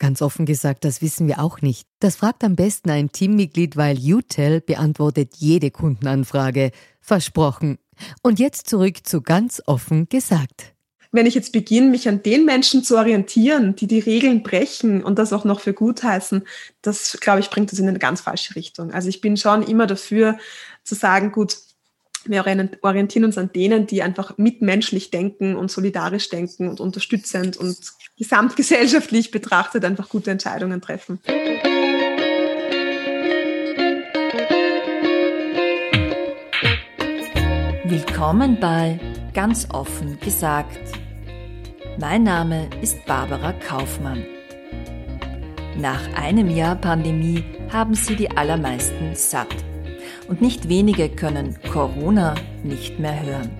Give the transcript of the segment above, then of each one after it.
Ganz offen gesagt, das wissen wir auch nicht. Das fragt am besten ein Teammitglied, weil UTEL beantwortet jede Kundenanfrage. Versprochen. Und jetzt zurück zu ganz offen gesagt. Wenn ich jetzt beginne, mich an den Menschen zu orientieren, die die Regeln brechen und das auch noch für gut heißen, das, glaube ich, bringt das in eine ganz falsche Richtung. Also ich bin schon immer dafür zu sagen, gut, wir orientieren uns an denen, die einfach mitmenschlich denken und solidarisch denken und unterstützend und gesamtgesellschaftlich betrachtet einfach gute Entscheidungen treffen. Willkommen bei Ganz offen gesagt. Mein Name ist Barbara Kaufmann. Nach einem Jahr Pandemie haben sie die allermeisten satt und nicht wenige können Corona nicht mehr hören.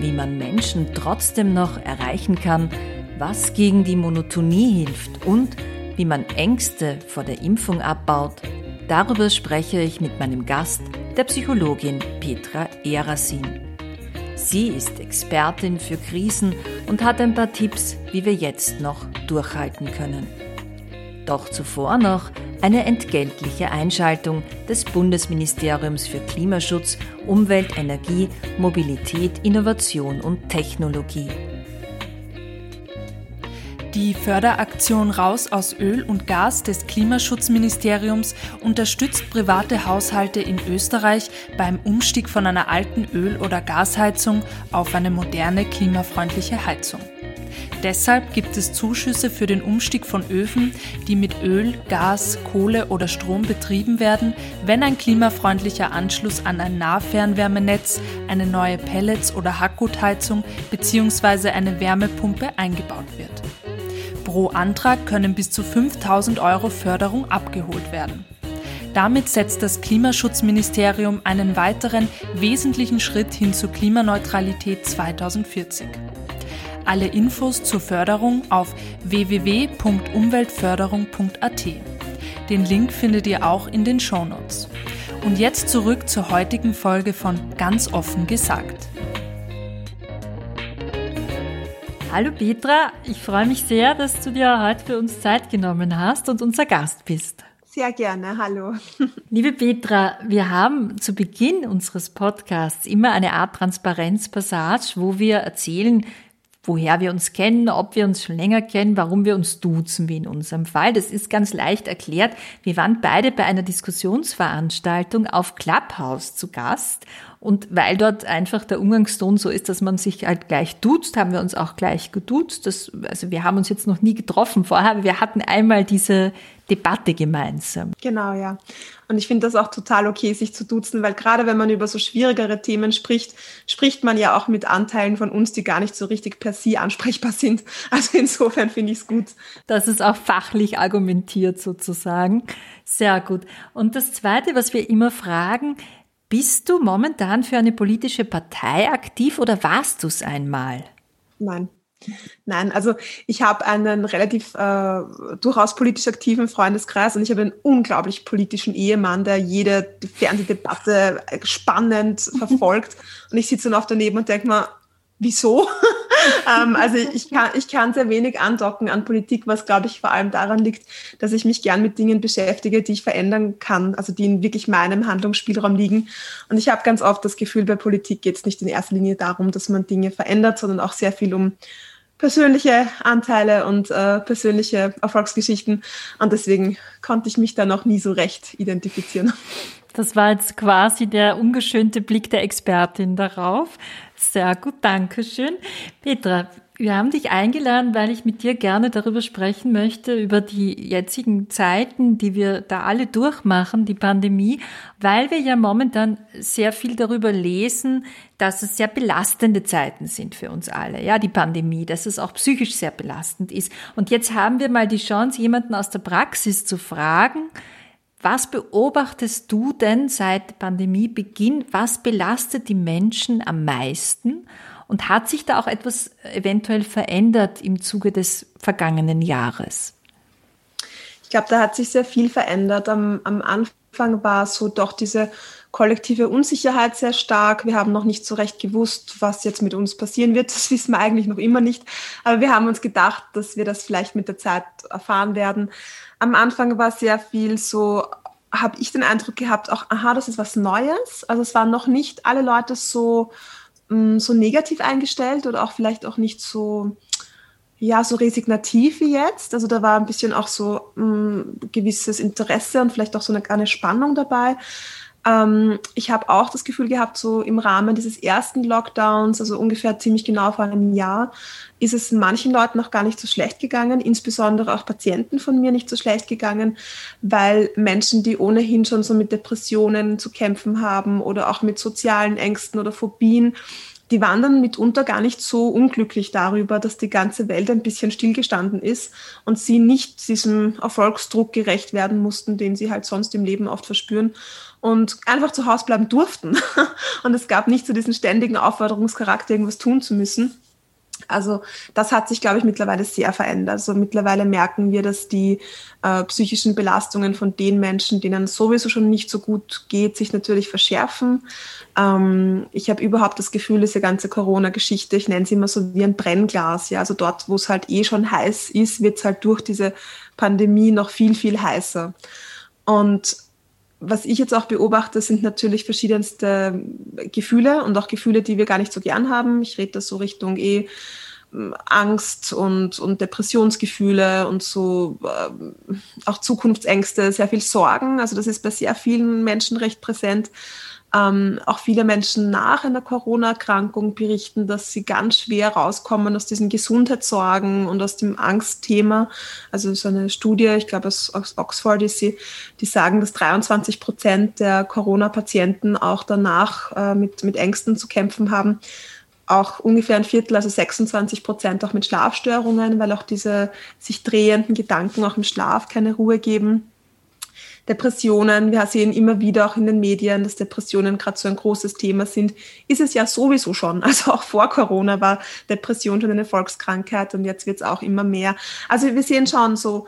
Wie man Menschen trotzdem noch erreichen kann, was gegen die Monotonie hilft und wie man Ängste vor der Impfung abbaut, darüber spreche ich mit meinem Gast, der Psychologin Petra Erasin. Sie ist Expertin für Krisen und hat ein paar Tipps, wie wir jetzt noch durchhalten können. Doch zuvor noch eine entgeltliche Einschaltung des Bundesministeriums für Klimaschutz, Umwelt, Energie, Mobilität, Innovation und Technologie. Die Förderaktion Raus aus Öl und Gas des Klimaschutzministeriums unterstützt private Haushalte in Österreich beim Umstieg von einer alten Öl- oder Gasheizung auf eine moderne klimafreundliche Heizung. Deshalb gibt es Zuschüsse für den Umstieg von Öfen, die mit Öl, Gas, Kohle oder Strom betrieben werden, wenn ein klimafreundlicher Anschluss an ein Nahfernwärmenetz, eine neue Pellets- oder Hackgutheizung bzw. eine Wärmepumpe eingebaut wird. Pro Antrag können bis zu 5000 Euro Förderung abgeholt werden. Damit setzt das Klimaschutzministerium einen weiteren wesentlichen Schritt hin zur Klimaneutralität 2040. Alle Infos zur Förderung auf www.umweltförderung.at. Den Link findet ihr auch in den Shownotes. Und jetzt zurück zur heutigen Folge von Ganz offen gesagt. Hallo Petra, ich freue mich sehr, dass du dir heute für uns Zeit genommen hast und unser Gast bist. Sehr gerne, hallo. Liebe Petra, wir haben zu Beginn unseres Podcasts immer eine Art Transparenzpassage, wo wir erzählen, woher wir uns kennen, ob wir uns schon länger kennen, warum wir uns duzen, wie in unserem Fall. Das ist ganz leicht erklärt. Wir waren beide bei einer Diskussionsveranstaltung auf Clubhouse zu Gast und weil dort einfach der Umgangston so ist, dass man sich halt gleich duzt, haben wir uns auch gleich geduzt. Das, also wir haben uns jetzt noch nie getroffen vorher, aber wir hatten einmal diese Debatte gemeinsam. Genau, ja. Und ich finde das auch total okay, sich zu duzen, weil gerade wenn man über so schwierigere Themen spricht, spricht man ja auch mit Anteilen von uns, die gar nicht so richtig per se ansprechbar sind. Also insofern finde ich es gut. Das ist auch fachlich argumentiert sozusagen. Sehr gut. Und das Zweite, was wir immer fragen, bist du momentan für eine politische Partei aktiv oder warst du es einmal? Nein. Nein, also ich habe einen relativ äh, durchaus politisch aktiven Freundeskreis und ich habe einen unglaublich politischen Ehemann, der jede Fernsehdebatte spannend verfolgt. und ich sitze dann oft daneben und denke mir, wieso? Ähm, also ich kann, ich kann sehr wenig andocken an Politik, was glaube ich vor allem daran liegt, dass ich mich gern mit Dingen beschäftige, die ich verändern kann, also die in wirklich meinem Handlungsspielraum liegen. Und ich habe ganz oft das Gefühl, bei Politik geht es nicht in erster Linie darum, dass man Dinge verändert, sondern auch sehr viel um persönliche Anteile und äh, persönliche Erfolgsgeschichten. Und deswegen konnte ich mich da noch nie so recht identifizieren. Das war jetzt quasi der ungeschönte Blick der Expertin darauf. Sehr gut, danke schön. Petra, Wir haben dich eingeladen, weil ich mit dir gerne darüber sprechen möchte, über die jetzigen Zeiten, die wir da alle durchmachen, die Pandemie, weil wir ja momentan sehr viel darüber lesen, dass es sehr belastende Zeiten sind für uns alle. Ja, die Pandemie, dass es auch psychisch sehr belastend ist. Und jetzt haben wir mal die Chance, jemanden aus der Praxis zu fragen, was beobachtest du denn seit Pandemiebeginn? Was belastet die Menschen am meisten? Und hat sich da auch etwas eventuell verändert im Zuge des vergangenen Jahres? Ich glaube, da hat sich sehr viel verändert. Am, am Anfang war so doch diese kollektive Unsicherheit sehr stark. Wir haben noch nicht so recht gewusst, was jetzt mit uns passieren wird. Das wissen wir eigentlich noch immer nicht. Aber wir haben uns gedacht, dass wir das vielleicht mit der Zeit erfahren werden. Am Anfang war sehr viel so, habe ich den Eindruck gehabt, auch, aha, das ist was Neues. Also es waren noch nicht alle Leute so mh, so negativ eingestellt oder auch vielleicht auch nicht so, ja, so resignativ wie jetzt. Also da war ein bisschen auch so ein gewisses Interesse und vielleicht auch so eine, eine Spannung dabei. Ähm, ich habe auch das Gefühl gehabt, so im Rahmen dieses ersten Lockdowns, also ungefähr ziemlich genau vor einem Jahr, ist es manchen Leuten auch gar nicht so schlecht gegangen, insbesondere auch Patienten von mir nicht so schlecht gegangen, weil Menschen, die ohnehin schon so mit Depressionen zu kämpfen haben oder auch mit sozialen Ängsten oder Phobien, die waren dann mitunter gar nicht so unglücklich darüber, dass die ganze Welt ein bisschen stillgestanden ist und sie nicht diesem Erfolgsdruck gerecht werden mussten, den sie halt sonst im Leben oft verspüren und einfach zu Hause bleiben durften. Und es gab nicht so diesen ständigen Aufforderungscharakter, irgendwas tun zu müssen. Also das hat sich, glaube ich, mittlerweile sehr verändert. Also mittlerweile merken wir, dass die äh, psychischen Belastungen von den Menschen, denen sowieso schon nicht so gut geht, sich natürlich verschärfen. Ähm, ich habe überhaupt das Gefühl, diese ganze Corona-Geschichte, ich nenne sie immer so wie ein Brennglas. Ja, also dort, wo es halt eh schon heiß ist, wird es halt durch diese Pandemie noch viel, viel heißer. Und was ich jetzt auch beobachte, sind natürlich verschiedenste Gefühle und auch Gefühle, die wir gar nicht so gern haben. Ich rede da so Richtung eh ähm, Angst und, und Depressionsgefühle und so äh, auch Zukunftsängste, sehr viel Sorgen. Also das ist bei sehr vielen Menschen recht präsent. Ähm, auch viele Menschen nach einer Corona-Erkrankung berichten, dass sie ganz schwer rauskommen aus diesen Gesundheitssorgen und aus dem Angstthema. Also so eine Studie, ich glaube aus, Oxford ist sie, die sagen, dass 23 Prozent der Corona-Patienten auch danach äh, mit, mit Ängsten zu kämpfen haben auch ungefähr ein Viertel, also 26 Prozent auch mit Schlafstörungen, weil auch diese sich drehenden Gedanken auch im Schlaf keine Ruhe geben. Depressionen, wir sehen immer wieder auch in den Medien, dass Depressionen gerade so ein großes Thema sind, ist es ja sowieso schon. Also auch vor Corona war Depression schon eine Volkskrankheit und jetzt wird es auch immer mehr. Also wir sehen schon so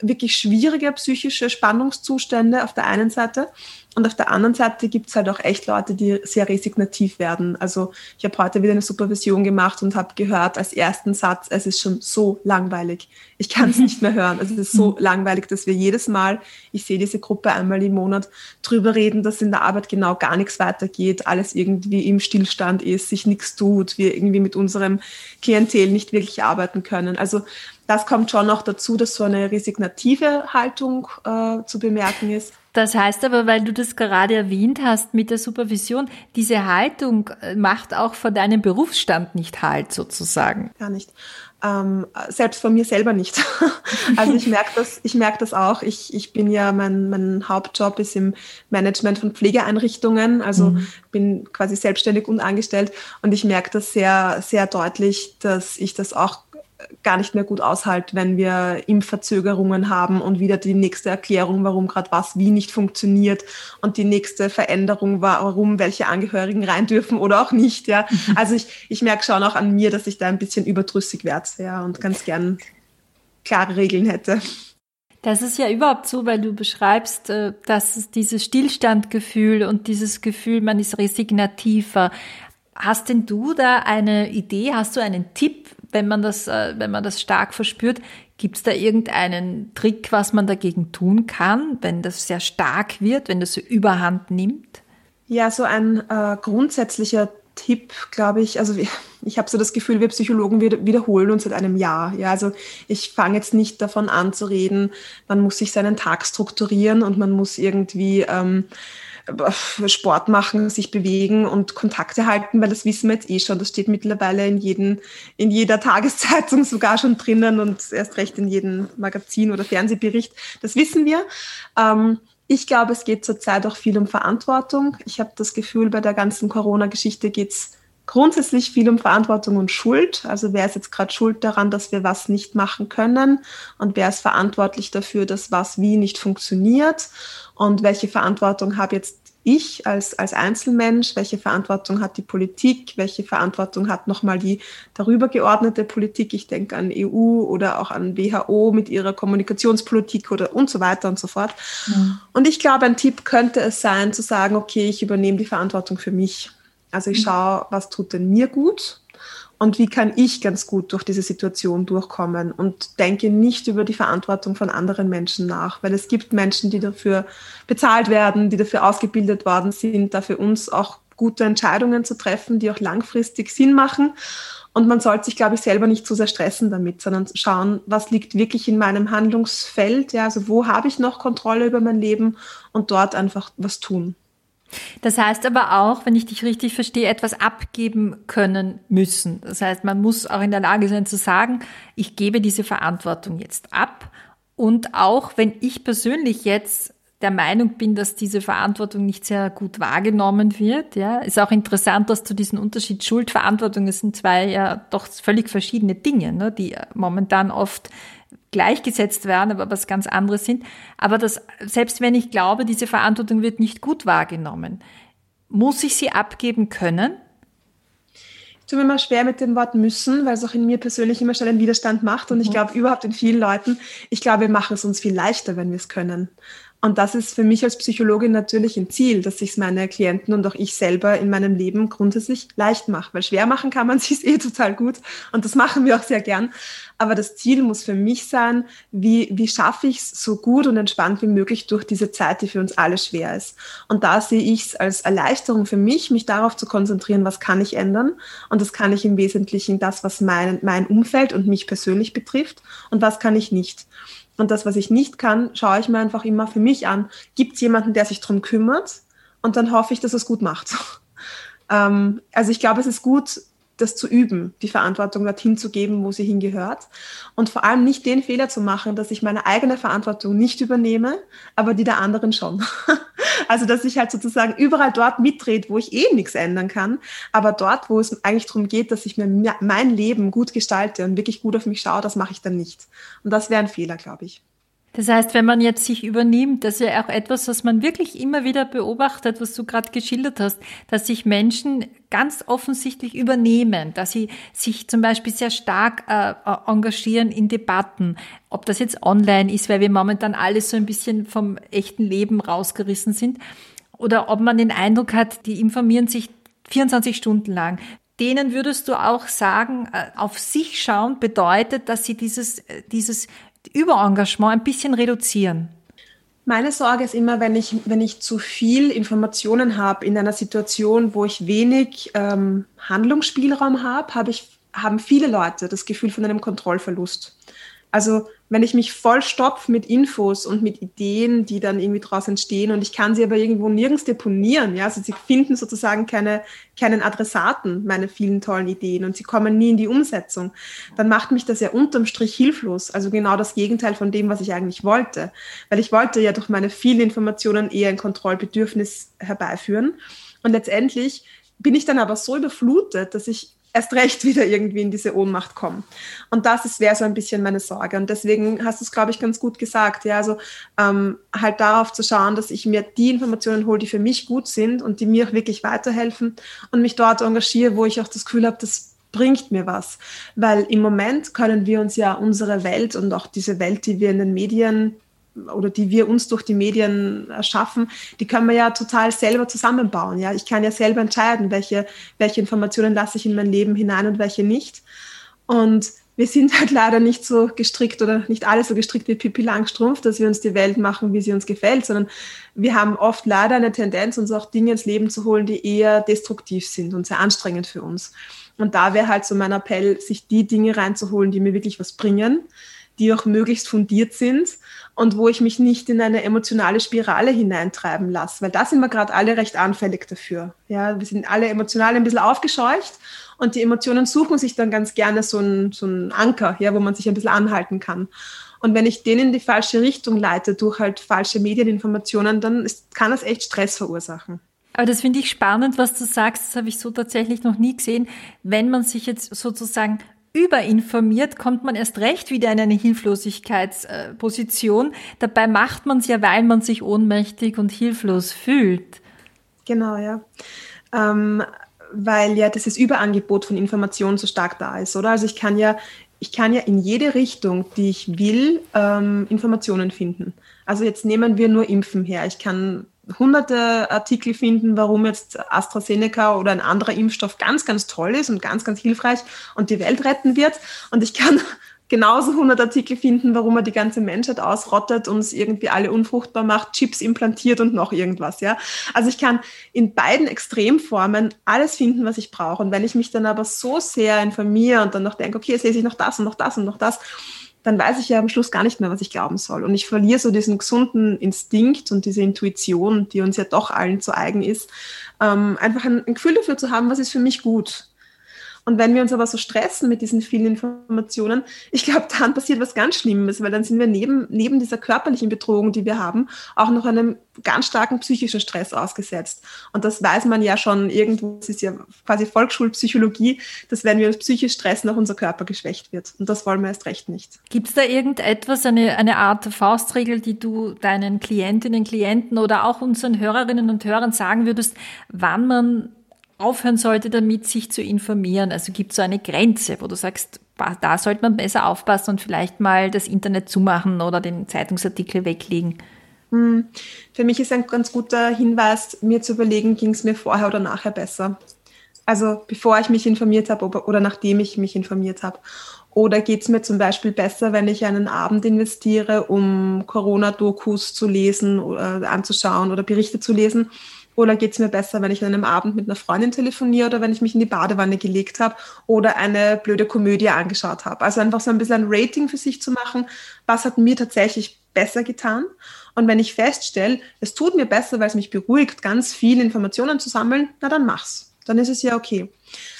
wirklich schwierige psychische Spannungszustände auf der einen Seite und auf der anderen Seite gibt es halt auch echt Leute, die sehr resignativ werden. Also ich habe heute wieder eine Supervision gemacht und habe gehört als ersten Satz, es ist schon so langweilig. Ich kann es nicht mehr hören. Also es ist so mhm. langweilig, dass wir jedes Mal, ich sehe diese Gruppe einmal im Monat, drüber reden, dass in der Arbeit genau gar nichts weitergeht, alles irgendwie im Stillstand ist, sich nichts tut, wir irgendwie mit unserem Klientel nicht wirklich arbeiten können. Also das kommt schon noch dazu, dass so eine resignative Haltung äh, zu bemerken ist. Das heißt aber, weil du das gerade erwähnt hast mit der Supervision, diese Haltung äh, macht auch vor deinem Berufsstand nicht Halt sozusagen. Gar nicht. Ähm, selbst von mir selber nicht. also ich merke das, ich merke das auch. Ich, ich bin ja, mein, mein Hauptjob ist im Management von Pflegeeinrichtungen, also mhm. bin quasi selbstständig und angestellt und ich merke das sehr, sehr deutlich, dass ich das auch gar nicht mehr gut aushalt, wenn wir Impfverzögerungen haben und wieder die nächste Erklärung, warum gerade was wie nicht funktioniert und die nächste Veränderung, warum welche Angehörigen rein dürfen oder auch nicht. Ja, mhm. also ich, ich merke schon auch an mir, dass ich da ein bisschen überdrüssig werde, ja, und ganz gern klare Regeln hätte. Das ist ja überhaupt so, weil du beschreibst, äh, dass es dieses Stillstandgefühl und dieses Gefühl, man ist resignativer. Hast denn du da eine Idee, hast du einen Tipp, wenn man das, äh, wenn man das stark verspürt. Gibt es da irgendeinen Trick, was man dagegen tun kann, wenn das sehr stark wird, wenn das so überhand nimmt? Ja, so ein äh, grundsätzlicher Tipp, glaube ich, also ich habe so das Gefühl, wir Psychologen wiederholen uns seit einem Jahr. Ja, also ich fange jetzt nicht davon an zu reden, man muss sich seinen Tag strukturieren und man muss irgendwie ähm, Sport machen, sich bewegen und Kontakte halten, weil das wissen wir jetzt eh schon. Das steht mittlerweile in, jeden, in jeder Tageszeitung sogar schon drinnen und erst recht in jedem Magazin oder Fernsehbericht. Das wissen wir. Ähm, ich glaube, es geht zurzeit auch viel um Verantwortung. Ich habe das Gefühl, bei der ganzen Corona-Geschichte geht es grundsätzlich viel um Verantwortung und Schuld. Also wer ist jetzt gerade schuld daran, dass wir was nicht machen können und wer ist verantwortlich dafür, dass was wie nicht funktioniert und welche Verantwortung habe jetzt ich als, als Einzelmensch, welche Verantwortung hat die Politik, welche Verantwortung hat nochmal die darüber geordnete Politik, ich denke an EU oder auch an WHO mit ihrer Kommunikationspolitik oder und so weiter und so fort. Mhm. Und ich glaube, ein Tipp könnte es sein, zu sagen, okay, ich übernehme die Verantwortung für mich. Also ich mhm. schaue, was tut denn mir gut und wie kann ich ganz gut durch diese Situation durchkommen und denke nicht über die Verantwortung von anderen Menschen nach, weil es gibt Menschen, die dafür bezahlt werden, die dafür ausgebildet worden sind, da für uns auch gute Entscheidungen zu treffen, die auch langfristig Sinn machen. Und man sollte sich, glaube ich, selber nicht zu sehr stressen damit, sondern schauen, was liegt wirklich in meinem Handlungsfeld, ja, also wo habe ich noch Kontrolle über mein Leben und dort einfach was tun. Das heißt aber auch, wenn ich dich richtig verstehe, etwas abgeben können müssen. Das heißt, man muss auch in der Lage sein zu sagen, ich gebe diese Verantwortung jetzt ab. Und auch wenn ich persönlich jetzt der Meinung bin, dass diese Verantwortung nicht sehr gut wahrgenommen wird. Ja, ist auch interessant, dass du diesen Unterschied Schuldverantwortung, es sind zwei ja doch völlig verschiedene Dinge, ne, die momentan oft gleichgesetzt werden, aber was ganz anderes sind. Aber das, selbst wenn ich glaube, diese Verantwortung wird nicht gut wahrgenommen, muss ich sie abgeben können? Ich tue mir immer schwer mit dem Wort müssen, weil es auch in mir persönlich immer schon einen Widerstand macht und ich mhm. glaube überhaupt in vielen Leuten. Ich glaube, wir machen es uns viel leichter, wenn wir es können. Und das ist für mich als Psychologin natürlich ein Ziel, dass ich es meine Klienten und auch ich selber in meinem Leben grundsätzlich leicht mache. Weil schwer machen kann man sich eh total gut und das machen wir auch sehr gern. Aber das Ziel muss für mich sein, wie, wie schaffe ich es so gut und entspannt wie möglich durch diese Zeit, die für uns alle schwer ist. Und da sehe ich es als Erleichterung für mich, mich darauf zu konzentrieren, was kann ich ändern. Und das kann ich im Wesentlichen das, was mein, mein Umfeld und mich persönlich betrifft und was kann ich nicht. Und das, was ich nicht kann, schaue ich mir einfach immer für mich an. Gibt es jemanden, der sich darum kümmert? Und dann hoffe ich, dass es gut macht. ähm, also ich glaube, es ist gut, das zu üben, die Verantwortung dorthin zu geben, wo sie hingehört. Und vor allem nicht den Fehler zu machen, dass ich meine eigene Verantwortung nicht übernehme, aber die der anderen schon. also, dass ich halt sozusagen überall dort mitdreht, wo ich eh nichts ändern kann, aber dort, wo es eigentlich darum geht, dass ich mir mein Leben gut gestalte und wirklich gut auf mich schaue, das mache ich dann nicht. Und das wäre ein Fehler, glaube ich. Das heißt, wenn man jetzt sich übernimmt, das ist ja auch etwas, was man wirklich immer wieder beobachtet, was du gerade geschildert hast, dass sich Menschen ganz offensichtlich übernehmen, dass sie sich zum Beispiel sehr stark äh, engagieren in Debatten, ob das jetzt online ist, weil wir momentan alles so ein bisschen vom echten Leben rausgerissen sind, oder ob man den Eindruck hat, die informieren sich 24 Stunden lang. Denen würdest du auch sagen, äh, auf sich schauen bedeutet, dass sie dieses, äh, dieses Überengagement ein bisschen reduzieren? Meine Sorge ist immer, wenn ich, wenn ich zu viel Informationen habe in einer Situation, wo ich wenig ähm, Handlungsspielraum habe, ich, haben viele Leute das Gefühl von einem Kontrollverlust. Also wenn ich mich vollstopfe mit Infos und mit Ideen, die dann irgendwie daraus entstehen und ich kann sie aber irgendwo nirgends deponieren, ja, also sie finden sozusagen keine, keinen Adressaten, meine vielen tollen Ideen und sie kommen nie in die Umsetzung, dann macht mich das ja unterm Strich hilflos, also genau das Gegenteil von dem, was ich eigentlich wollte, weil ich wollte ja durch meine vielen Informationen eher ein Kontrollbedürfnis herbeiführen. Und letztendlich bin ich dann aber so überflutet, dass ich erst recht wieder irgendwie in diese Ohnmacht kommen. Und das wäre so ein bisschen meine Sorge. Und deswegen hast du es, glaube ich, ganz gut gesagt. Ja, also ähm, halt darauf zu schauen, dass ich mir die Informationen hole, die für mich gut sind und die mir auch wirklich weiterhelfen und mich dort engagiere, wo ich auch das Gefühl habe, das bringt mir was. Weil im Moment können wir uns ja unsere Welt und auch diese Welt, die wir in den Medien oder die wir uns durch die Medien erschaffen, die können wir ja total selber zusammenbauen. Ja, ich kann ja selber entscheiden, welche, welche Informationen lasse ich in mein Leben hinein und welche nicht. Und wir sind halt leider nicht so gestrickt oder nicht alle so gestrickt wie Pippi Langstrumpf, dass wir uns die Welt machen, wie sie uns gefällt, sondern wir haben oft leider eine Tendenz, uns auch Dinge ins Leben zu holen, die eher destruktiv sind und sehr anstrengend für uns. Und da wäre halt so mein Appell, sich die Dinge reinzuholen, die mir wirklich was bringen, die auch möglichst fundiert sind und wo ich mich nicht in eine emotionale Spirale hineintreiben lasse, weil da sind wir gerade alle recht anfällig dafür. Ja, wir sind alle emotional ein bisschen aufgescheucht und die Emotionen suchen sich dann ganz gerne so einen, so einen Anker, ja, wo man sich ein bisschen anhalten kann. Und wenn ich den in die falsche Richtung leite durch halt falsche Medieninformationen, dann ist, kann das echt Stress verursachen. Aber das finde ich spannend, was du sagst. Das habe ich so tatsächlich noch nie gesehen. Wenn man sich jetzt sozusagen überinformiert, kommt man erst recht wieder in eine Hilflosigkeitsposition. Dabei macht man es ja, weil man sich ohnmächtig und hilflos fühlt. Genau, ja. Ähm, weil ja dieses Überangebot von Informationen so stark da ist, oder? Also ich kann ja, ich kann ja in jede Richtung, die ich will, ähm, Informationen finden. Also jetzt nehmen wir nur Impfen her. Ich kann hunderte Artikel finden, warum jetzt AstraZeneca oder ein anderer Impfstoff ganz, ganz toll ist und ganz, ganz hilfreich und die Welt retten wird. Und ich kann genauso 100 Artikel finden, warum er die ganze Menschheit ausrottet, und es irgendwie alle unfruchtbar macht, Chips implantiert und noch irgendwas, ja. Also ich kann in beiden Extremformen alles finden, was ich brauche. Und wenn ich mich dann aber so sehr informiere und dann noch denke, okay, jetzt lese ich noch das und noch das und noch das, dann weiß ich ja am Schluss gar nicht mehr, was ich glauben soll. Und ich verliere so diesen gesunden Instinkt und diese Intuition, die uns ja doch allen zu eigen ist, ähm, einfach ein, ein Gefühl dafür zu haben, was ist für mich gut. Und wenn wir uns aber so stressen mit diesen vielen Informationen, ich glaube, dann passiert was ganz Schlimmes, weil dann sind wir neben, neben dieser körperlichen Bedrohung, die wir haben, auch noch einem ganz starken psychischen Stress ausgesetzt. Und das weiß man ja schon irgendwo, es ist ja quasi Volksschulpsychologie, dass wenn wir uns psychisch stressen, auch unser Körper geschwächt wird. Und das wollen wir erst recht nicht. Gibt es da irgendetwas, eine, eine Art Faustregel, die du deinen Klientinnen, Klienten oder auch unseren Hörerinnen und Hörern sagen würdest, wann man aufhören sollte damit, sich zu informieren? Also gibt es so eine Grenze, wo du sagst, da sollte man besser aufpassen und vielleicht mal das Internet zumachen oder den Zeitungsartikel weglegen? Hm. Für mich ist ein ganz guter Hinweis, mir zu überlegen, ging es mir vorher oder nachher besser. Also bevor ich mich informiert habe oder nachdem ich mich informiert habe. Oder geht es mir zum Beispiel besser, wenn ich einen Abend investiere, um Corona-Dokus zu lesen oder anzuschauen oder Berichte zu lesen? Oder geht es mir besser, wenn ich an einem Abend mit einer Freundin telefoniere oder wenn ich mich in die Badewanne gelegt habe oder eine blöde Komödie angeschaut habe? Also einfach so ein bisschen ein Rating für sich zu machen, was hat mir tatsächlich besser getan. Und wenn ich feststelle, es tut mir besser, weil es mich beruhigt, ganz viele Informationen zu sammeln, na dann mach's. Dann ist es ja okay.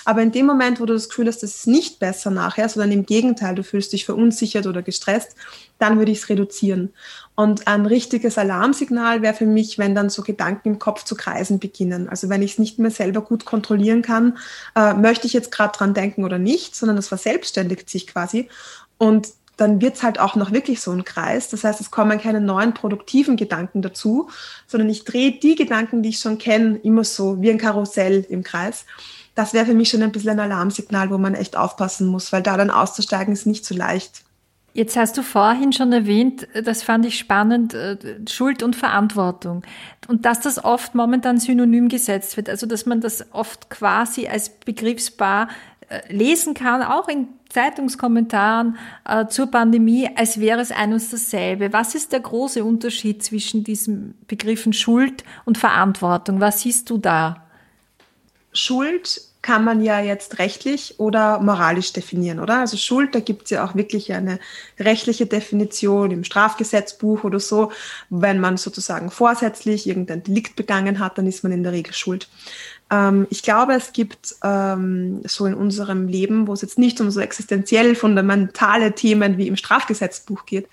Aber in dem Moment, wo du das Gefühl hast, das ist nicht besser nachher, sondern im Gegenteil, du fühlst dich verunsichert oder gestresst, dann würde ich es reduzieren. Und ein richtiges Alarmsignal wäre für mich, wenn dann so Gedanken im Kopf zu kreisen beginnen. Also wenn ich es nicht mehr selber gut kontrollieren kann, äh, möchte ich jetzt gerade dran denken oder nicht, sondern das verselbstständigt sich quasi. Und dann wird es halt auch noch wirklich so ein Kreis. Das heißt, es kommen keine neuen produktiven Gedanken dazu, sondern ich drehe die Gedanken, die ich schon kenne, immer so wie ein Karussell im Kreis. Das wäre für mich schon ein bisschen ein Alarmsignal, wo man echt aufpassen muss, weil da dann auszusteigen ist nicht so leicht. Jetzt hast du vorhin schon erwähnt, das fand ich spannend, äh, Schuld und Verantwortung. Und dass das oft momentan synonym gesetzt wird, also dass man das oft quasi als Begriffspaar äh, lesen kann, auch in Zeitungskommentaren äh, zur Pandemie, als wäre es ein und dasselbe. Was ist der große Unterschied zwischen diesen Begriffen Schuld und Verantwortung? Was siehst du da? Schuld kann man ja jetzt rechtlich oder moralisch definieren, oder? Also Schuld, da gibt es ja auch wirklich eine rechtliche Definition im Strafgesetzbuch oder so. Wenn man sozusagen vorsätzlich irgendein Delikt begangen hat, dann ist man in der Regel schuld. Ähm, ich glaube, es gibt ähm, so in unserem Leben, wo es jetzt nicht um so existenziell fundamentale Themen wie im Strafgesetzbuch geht,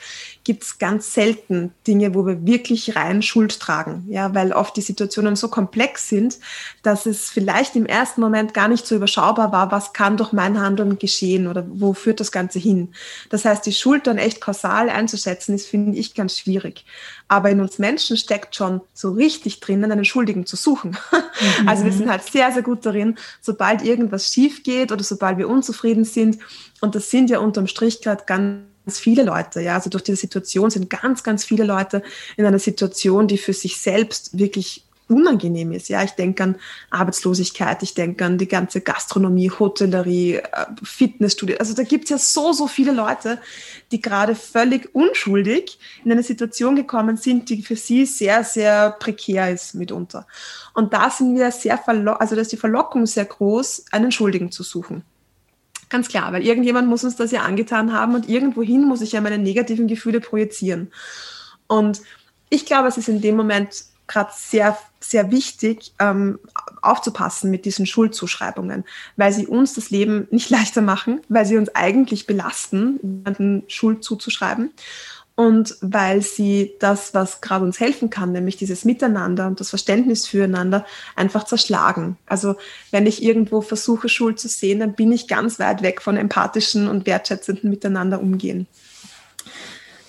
gibt es ganz selten Dinge, wo wir wirklich rein Schuld tragen. Ja, weil oft die Situationen so komplex sind, dass es vielleicht im ersten Moment gar nicht so überschaubar war, was kann durch mein Handeln geschehen oder wo führt das Ganze hin. Das heißt, die Schuld dann echt kausal einzuschätzen, ist, finde ich, ganz schwierig. Aber in uns Menschen steckt schon so richtig drinnen, einen Schuldigen zu suchen. Mhm. Also wir sind halt sehr, sehr gut darin, sobald irgendwas schief geht oder sobald wir unzufrieden sind, und das sind ja unterm Strich gerade ganz viele Leute, ja, also durch diese Situation sind ganz, ganz viele Leute in einer Situation, die für sich selbst wirklich unangenehm ist. Ja, ich denke an Arbeitslosigkeit, ich denke an die ganze Gastronomie, Hotellerie, äh, Fitnessstudio. Also da gibt es ja so, so viele Leute, die gerade völlig unschuldig in eine Situation gekommen sind, die für sie sehr, sehr prekär ist mitunter. Und da sind wir sehr also da ist die Verlockung sehr groß, einen Schuldigen zu suchen. Ganz klar, weil irgendjemand muss uns das ja angetan haben und irgendwohin muss ich ja meine negativen Gefühle projizieren. Und ich glaube, es ist in dem Moment gerade sehr, sehr wichtig, ähm, aufzupassen mit diesen Schuldzuschreibungen, weil sie uns das Leben nicht leichter machen, weil sie uns eigentlich belasten, jemanden Schuld zuzuschreiben und weil sie das, was gerade uns helfen kann, nämlich dieses Miteinander und das Verständnis füreinander, einfach zerschlagen. Also wenn ich irgendwo versuche, Schuld zu sehen, dann bin ich ganz weit weg von empathischen und wertschätzenden Miteinander umgehen.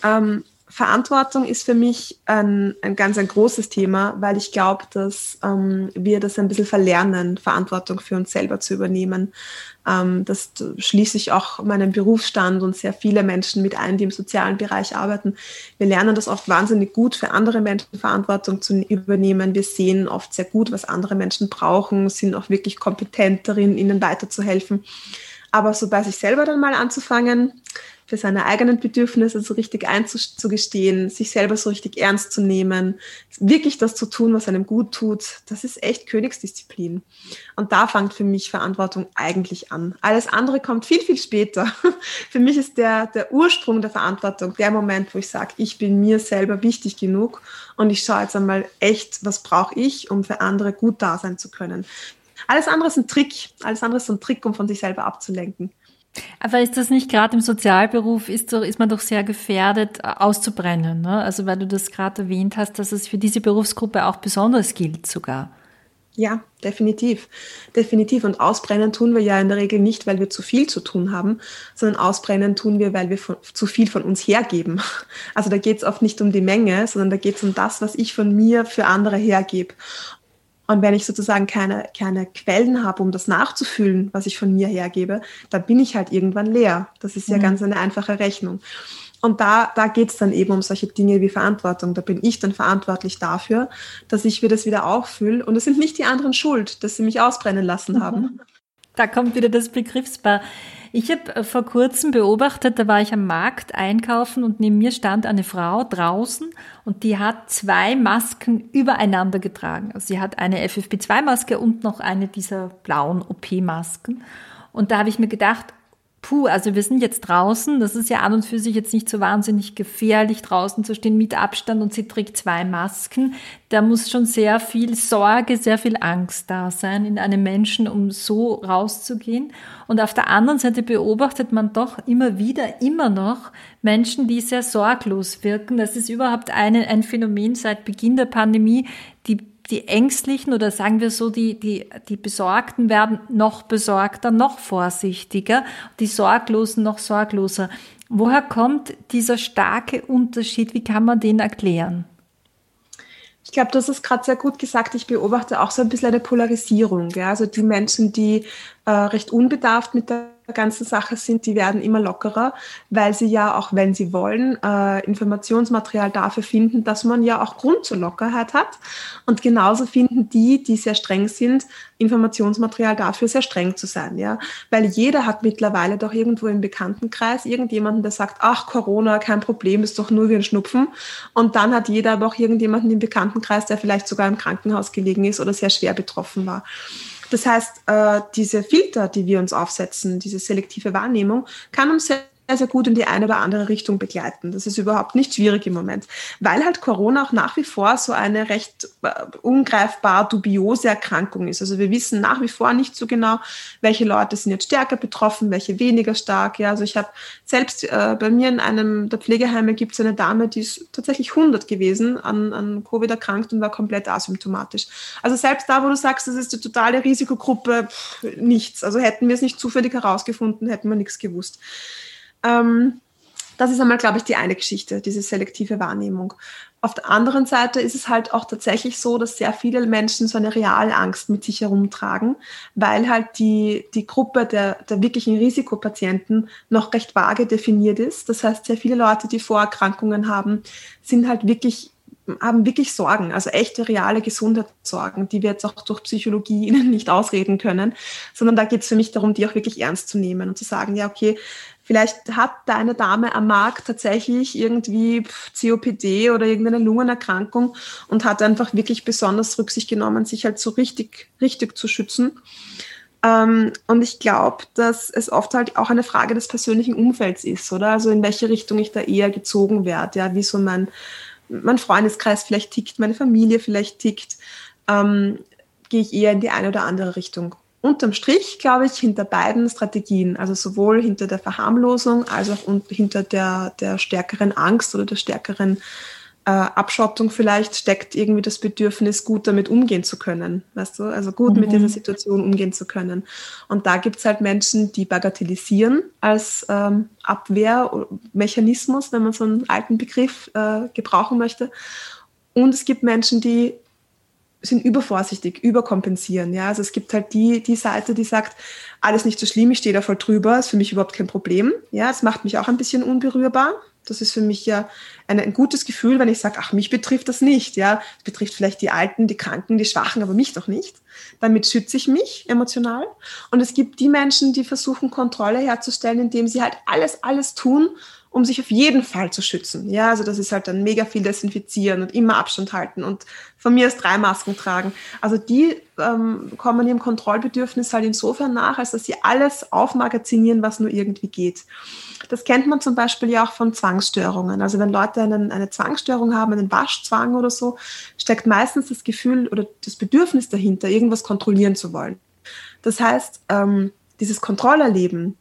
Ähm, Verantwortung ist für mich ein, ein ganz ein großes Thema, weil ich glaube, dass ähm, wir das ein bisschen verlernen, Verantwortung für uns selber zu übernehmen. Ähm, das schließe ich auch meinen Berufsstand und sehr viele Menschen mit ein, die im sozialen Bereich arbeiten. Wir lernen das oft wahnsinnig gut, für andere Menschen Verantwortung zu übernehmen. Wir sehen oft sehr gut, was andere Menschen brauchen, sind auch wirklich kompetent darin, ihnen weiterzuhelfen. Aber so bei sich selber dann mal anzufangen, für seine eigenen Bedürfnisse so richtig einzugestehen, sich selber so richtig ernst zu nehmen, wirklich das zu tun, was einem gut tut, das ist echt Königsdisziplin. Und da fängt für mich Verantwortung eigentlich an. Alles andere kommt viel, viel später. für mich ist der, der Ursprung der Verantwortung der Moment, wo ich sage, ich bin mir selber wichtig genug und ich schaue jetzt einmal echt, was brauche ich, um für andere gut da sein zu können. Alles andere ist ein Trick. Alles andere ist ein Trick, um von sich selber abzulenken. Aber ist das nicht gerade im Sozialberuf, ist, doch, ist man doch sehr gefährdet, äh, auszubrennen? Ne? Also weil du das gerade erwähnt hast, dass es für diese Berufsgruppe auch besonders gilt sogar. Ja, definitiv. Definitiv. Und ausbrennen tun wir ja in der Regel nicht, weil wir zu viel zu tun haben, sondern ausbrennen tun wir, weil wir von, zu viel von uns hergeben. Also da geht es oft nicht um die Menge, sondern da geht es um das, was ich von mir für andere hergebe. Und wenn ich sozusagen keine, keine Quellen habe, um das nachzufühlen, was ich von mir hergebe, dann bin ich halt irgendwann leer. Das ist ja mhm. ganz eine einfache Rechnung. Und da, da geht es dann eben um solche Dinge wie Verantwortung. Da bin ich dann verantwortlich dafür, dass ich mir das wieder auffühle. Und es sind nicht die anderen schuld, dass sie mich ausbrennen lassen haben. Da kommt wieder das Begriffspaar. Ich habe äh, vor kurzem beobachtet, da war ich am Markt einkaufen und neben mir stand eine Frau draußen und die hat zwei Masken übereinander getragen. Also sie hat eine FFP2-Maske und noch eine dieser blauen OP-Masken. Und da habe ich mir gedacht, puh, also wir sind jetzt draußen, das ist ja an und für sich jetzt nicht so wahnsinnig gefährlich, draußen zu stehen mit Abstand und sie trägt zwei Masken. Da muss schon sehr viel Sorge, sehr viel Angst da sein in einem Menschen, um so rauszugehen. Und auf der anderen Seite beobachtet man doch immer wieder, immer noch Menschen, die sehr sorglos wirken. Das ist überhaupt eine, ein Phänomen seit Beginn der Pandemie, die die Ängstlichen oder sagen wir so, die, die, die Besorgten werden noch besorgter, noch vorsichtiger, die Sorglosen noch sorgloser. Woher kommt dieser starke Unterschied? Wie kann man den erklären? Ich glaube, das ist gerade sehr gut gesagt. Ich beobachte auch so ein bisschen eine Polarisierung. Ja? Also die Menschen, die äh, recht unbedarft mit der ganzen Sache sind, die werden immer lockerer, weil sie ja auch, wenn sie wollen, äh, Informationsmaterial dafür finden, dass man ja auch Grund zur Lockerheit hat. Und genauso finden die, die sehr streng sind, Informationsmaterial dafür, sehr streng zu sein. Ja, weil jeder hat mittlerweile doch irgendwo im Bekanntenkreis irgendjemanden, der sagt, ach Corona, kein Problem, ist doch nur wie ein Schnupfen. Und dann hat jeder aber auch irgendjemanden im Bekanntenkreis, der vielleicht sogar im Krankenhaus gelegen ist oder sehr schwer betroffen war. Das heißt, äh, diese Filter, die wir uns aufsetzen, diese selektive Wahrnehmung, kann uns sehr sehr gut in die eine oder andere Richtung begleiten. Das ist überhaupt nicht schwierig im Moment, weil halt Corona auch nach wie vor so eine recht äh, ungreifbar dubiose Erkrankung ist. Also wir wissen nach wie vor nicht so genau, welche Leute sind jetzt stärker betroffen, welche weniger stark. Ja, also ich habe selbst äh, bei mir in einem der Pflegeheime gibt es eine Dame, die ist tatsächlich 100 gewesen, an, an Covid erkrankt und war komplett asymptomatisch. Also selbst da, wo du sagst, das ist die totale Risikogruppe, pff, nichts. Also hätten wir es nicht zufällig herausgefunden, hätten wir nichts gewusst. Ähm, das ist einmal, glaube ich, die eine Geschichte, diese selektive Wahrnehmung. Auf der anderen Seite ist es halt auch tatsächlich so, dass sehr viele Menschen so eine Realangst mit sich herumtragen, weil halt die, die Gruppe der, der wirklichen Risikopatienten noch recht vage definiert ist. Das heißt, sehr viele Leute, die Vorerkrankungen haben, sind halt wirklich haben wirklich Sorgen, also echte, reale Gesundheitssorgen, die wir jetzt auch durch Psychologie ihnen nicht ausreden können, sondern da geht es für mich darum, die auch wirklich ernst zu nehmen und zu sagen, ja, okay, vielleicht hat deine Dame am Markt tatsächlich irgendwie COPD oder irgendeine Lungenerkrankung und hat einfach wirklich besonders Rücksicht genommen, sich halt so richtig, richtig zu schützen. Ähm, und ich glaube, dass es oft halt auch eine Frage des persönlichen Umfelds ist, oder? Also in welche Richtung ich da eher gezogen werde, ja, wie so mein, mein Freundeskreis vielleicht tickt, meine Familie vielleicht tickt, ähm, gehe ich eher in die eine oder andere Richtung. Unterm Strich, glaube ich, hinter beiden Strategien, also sowohl hinter der Verharmlosung als auch hinter der, der stärkeren Angst oder der stärkeren äh, Abschottung vielleicht steckt irgendwie das Bedürfnis, gut damit umgehen zu können. Weißt du? Also gut mhm. mit dieser Situation umgehen zu können. Und da gibt es halt Menschen, die bagatellisieren als ähm, Abwehrmechanismus, wenn man so einen alten Begriff äh, gebrauchen möchte. Und es gibt Menschen, die sind übervorsichtig, überkompensieren. Ja? Also es gibt halt die, die Seite, die sagt, alles nicht so schlimm, ich stehe da voll drüber, ist für mich überhaupt kein Problem. Ja, es macht mich auch ein bisschen unberührbar. Das ist für mich ja ein, ein gutes Gefühl, wenn ich sage, ach, mich betrifft das nicht. Ja, es betrifft vielleicht die Alten, die Kranken, die Schwachen, aber mich doch nicht. Damit schütze ich mich emotional. Und es gibt die Menschen, die versuchen, Kontrolle herzustellen, indem sie halt alles, alles tun, um sich auf jeden Fall zu schützen. Ja, also das ist halt dann mega viel desinfizieren und immer Abstand halten und von mir aus drei Masken tragen. Also die ähm, kommen ihrem Kontrollbedürfnis halt insofern nach, als dass sie alles aufmagazinieren, was nur irgendwie geht. Das kennt man zum Beispiel ja auch von Zwangsstörungen. Also wenn Leute einen, eine Zwangsstörung haben, einen Waschzwang oder so, steckt meistens das Gefühl oder das Bedürfnis dahinter, irgendwas kontrollieren zu wollen. Das heißt, ähm, dieses Kontrollerleben,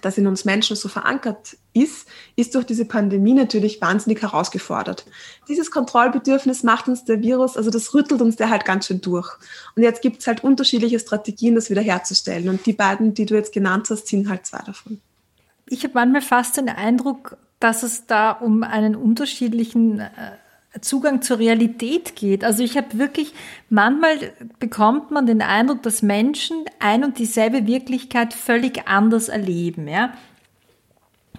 das in uns Menschen so verankert ist, ist durch diese Pandemie natürlich wahnsinnig herausgefordert. Dieses Kontrollbedürfnis macht uns der Virus, also das rüttelt uns der halt ganz schön durch. Und jetzt gibt es halt unterschiedliche Strategien, das wieder herzustellen. Und die beiden, die du jetzt genannt hast, sind halt zwei davon. Ich habe manchmal fast den Eindruck, dass es da um einen unterschiedlichen äh, Zugang zur Realität geht. Also ich habe wirklich, manchmal bekommt man den Eindruck, dass Menschen ein und dieselbe Wirklichkeit völlig anders erleben. Ja?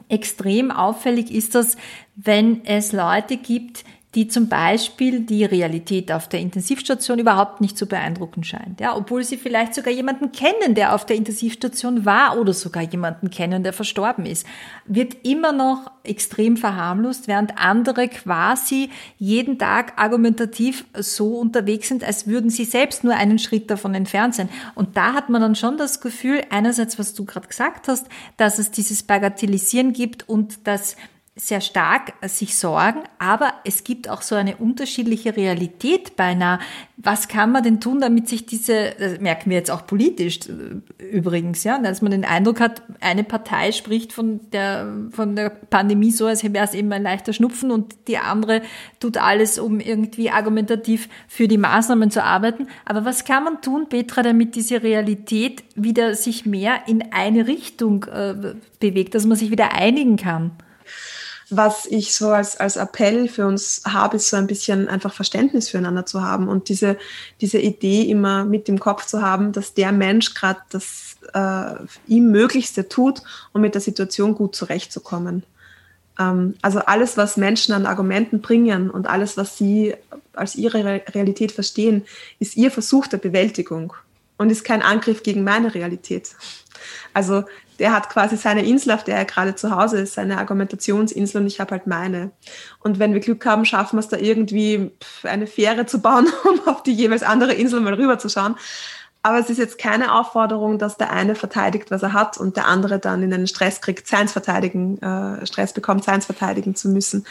Extrem auffällig ist das, wenn es Leute gibt, die zum Beispiel die Realität auf der Intensivstation überhaupt nicht zu beeindrucken scheint. Ja, obwohl sie vielleicht sogar jemanden kennen, der auf der Intensivstation war oder sogar jemanden kennen, der verstorben ist, wird immer noch extrem verharmlost, während andere quasi jeden Tag argumentativ so unterwegs sind, als würden sie selbst nur einen Schritt davon entfernt sein. Und da hat man dann schon das Gefühl, einerseits, was du gerade gesagt hast, dass es dieses Bagatellisieren gibt und dass sehr stark sich sorgen, aber es gibt auch so eine unterschiedliche Realität beinahe. Was kann man denn tun, damit sich diese, das merken wir jetzt auch politisch äh, übrigens, ja, dass man den Eindruck hat, eine Partei spricht von der, von der Pandemie so, als wäre es eben ein leichter Schnupfen und die andere tut alles, um irgendwie argumentativ für die Maßnahmen zu arbeiten. Aber was kann man tun, Petra, damit diese Realität wieder sich mehr in eine Richtung äh, bewegt, dass man sich wieder einigen kann? Was ich so als, als Appell für uns habe, ist so ein bisschen einfach Verständnis füreinander zu haben und diese, diese Idee immer mit im Kopf zu haben, dass der Mensch gerade das äh, ihm Möglichste tut, um mit der Situation gut zurechtzukommen. Ähm, also alles, was Menschen an Argumenten bringen und alles, was sie als ihre Realität verstehen, ist ihr Versuch der Bewältigung und ist kein Angriff gegen meine Realität. Also der hat quasi seine Insel, auf der er gerade zu Hause ist, seine Argumentationsinsel und ich habe halt meine. Und wenn wir Glück haben, schaffen wir es da irgendwie eine Fähre zu bauen, um auf die jeweils andere Insel mal rüberzuschauen. Aber es ist jetzt keine Aufforderung, dass der eine verteidigt, was er hat und der andere dann in einen Stress kriegt, seins verteidigen, äh, Stress bekommt, seins verteidigen zu müssen.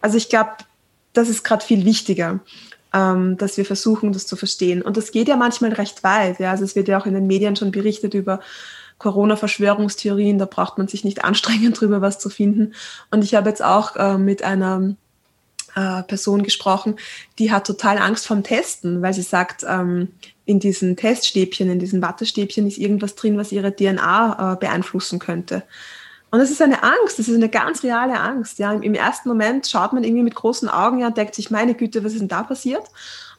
Also ich glaube, das ist gerade viel wichtiger, ähm, dass wir versuchen, das zu verstehen. Und das geht ja manchmal recht weit. Ja? Also es wird ja auch in den Medien schon berichtet über Corona-Verschwörungstheorien, da braucht man sich nicht anstrengen, drüber was zu finden. Und ich habe jetzt auch äh, mit einer äh, Person gesprochen, die hat total Angst vorm Testen, weil sie sagt, ähm, in diesen Teststäbchen, in diesen Wattestäbchen ist irgendwas drin, was ihre DNA äh, beeinflussen könnte. Und das ist eine Angst, das ist eine ganz reale Angst. Ja. Im, ersten Moment schaut man irgendwie mit großen Augen und denkt sich, meine Güte, was ist denn da passiert?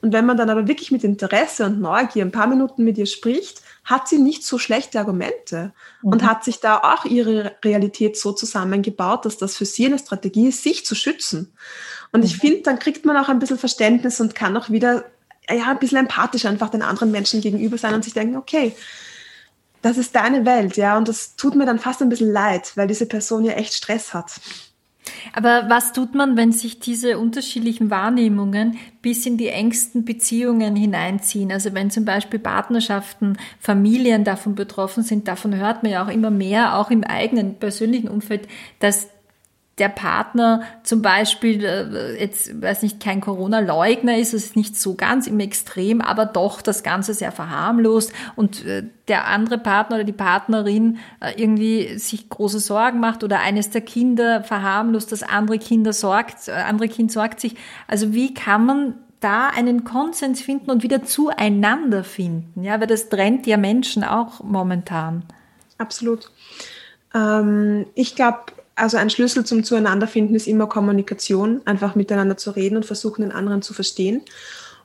Und wenn man dann aber wirklich mit Interesse und Neugier ein paar Minuten mit ihr spricht, hat sie nicht so schlechte Argumente mhm. und hat sich da auch ihre Realität so zusammengebaut, dass das für sie eine Strategie ist, sich zu schützen. Und ich mhm. finde, dann kriegt man auch ein bisschen Verständnis und kann auch wieder ja, ein bisschen empathisch einfach den anderen Menschen gegenüber sein und sich denken, okay, das ist deine Welt, ja, und das tut mir dann fast ein bisschen leid, weil diese Person ja echt Stress hat. Aber was tut man, wenn sich diese unterschiedlichen Wahrnehmungen bis in die engsten Beziehungen hineinziehen? Also wenn zum Beispiel Partnerschaften, Familien davon betroffen sind, davon hört man ja auch immer mehr, auch im eigenen persönlichen Umfeld, dass der Partner zum Beispiel äh, jetzt, weiß nicht, kein Corona-Leugner ist, es ist nicht so ganz im Extrem, aber doch das Ganze sehr verharmlost und äh, der andere Partner oder die Partnerin äh, irgendwie sich große Sorgen macht oder eines der Kinder verharmlost, das andere Kinder sorgt, andere Kind sorgt sich. Also wie kann man da einen Konsens finden und wieder zueinander finden? Ja, weil das trennt ja Menschen auch momentan. Absolut. Ähm, ich glaube, also ein Schlüssel zum Zueinanderfinden ist immer Kommunikation, einfach miteinander zu reden und versuchen, den anderen zu verstehen.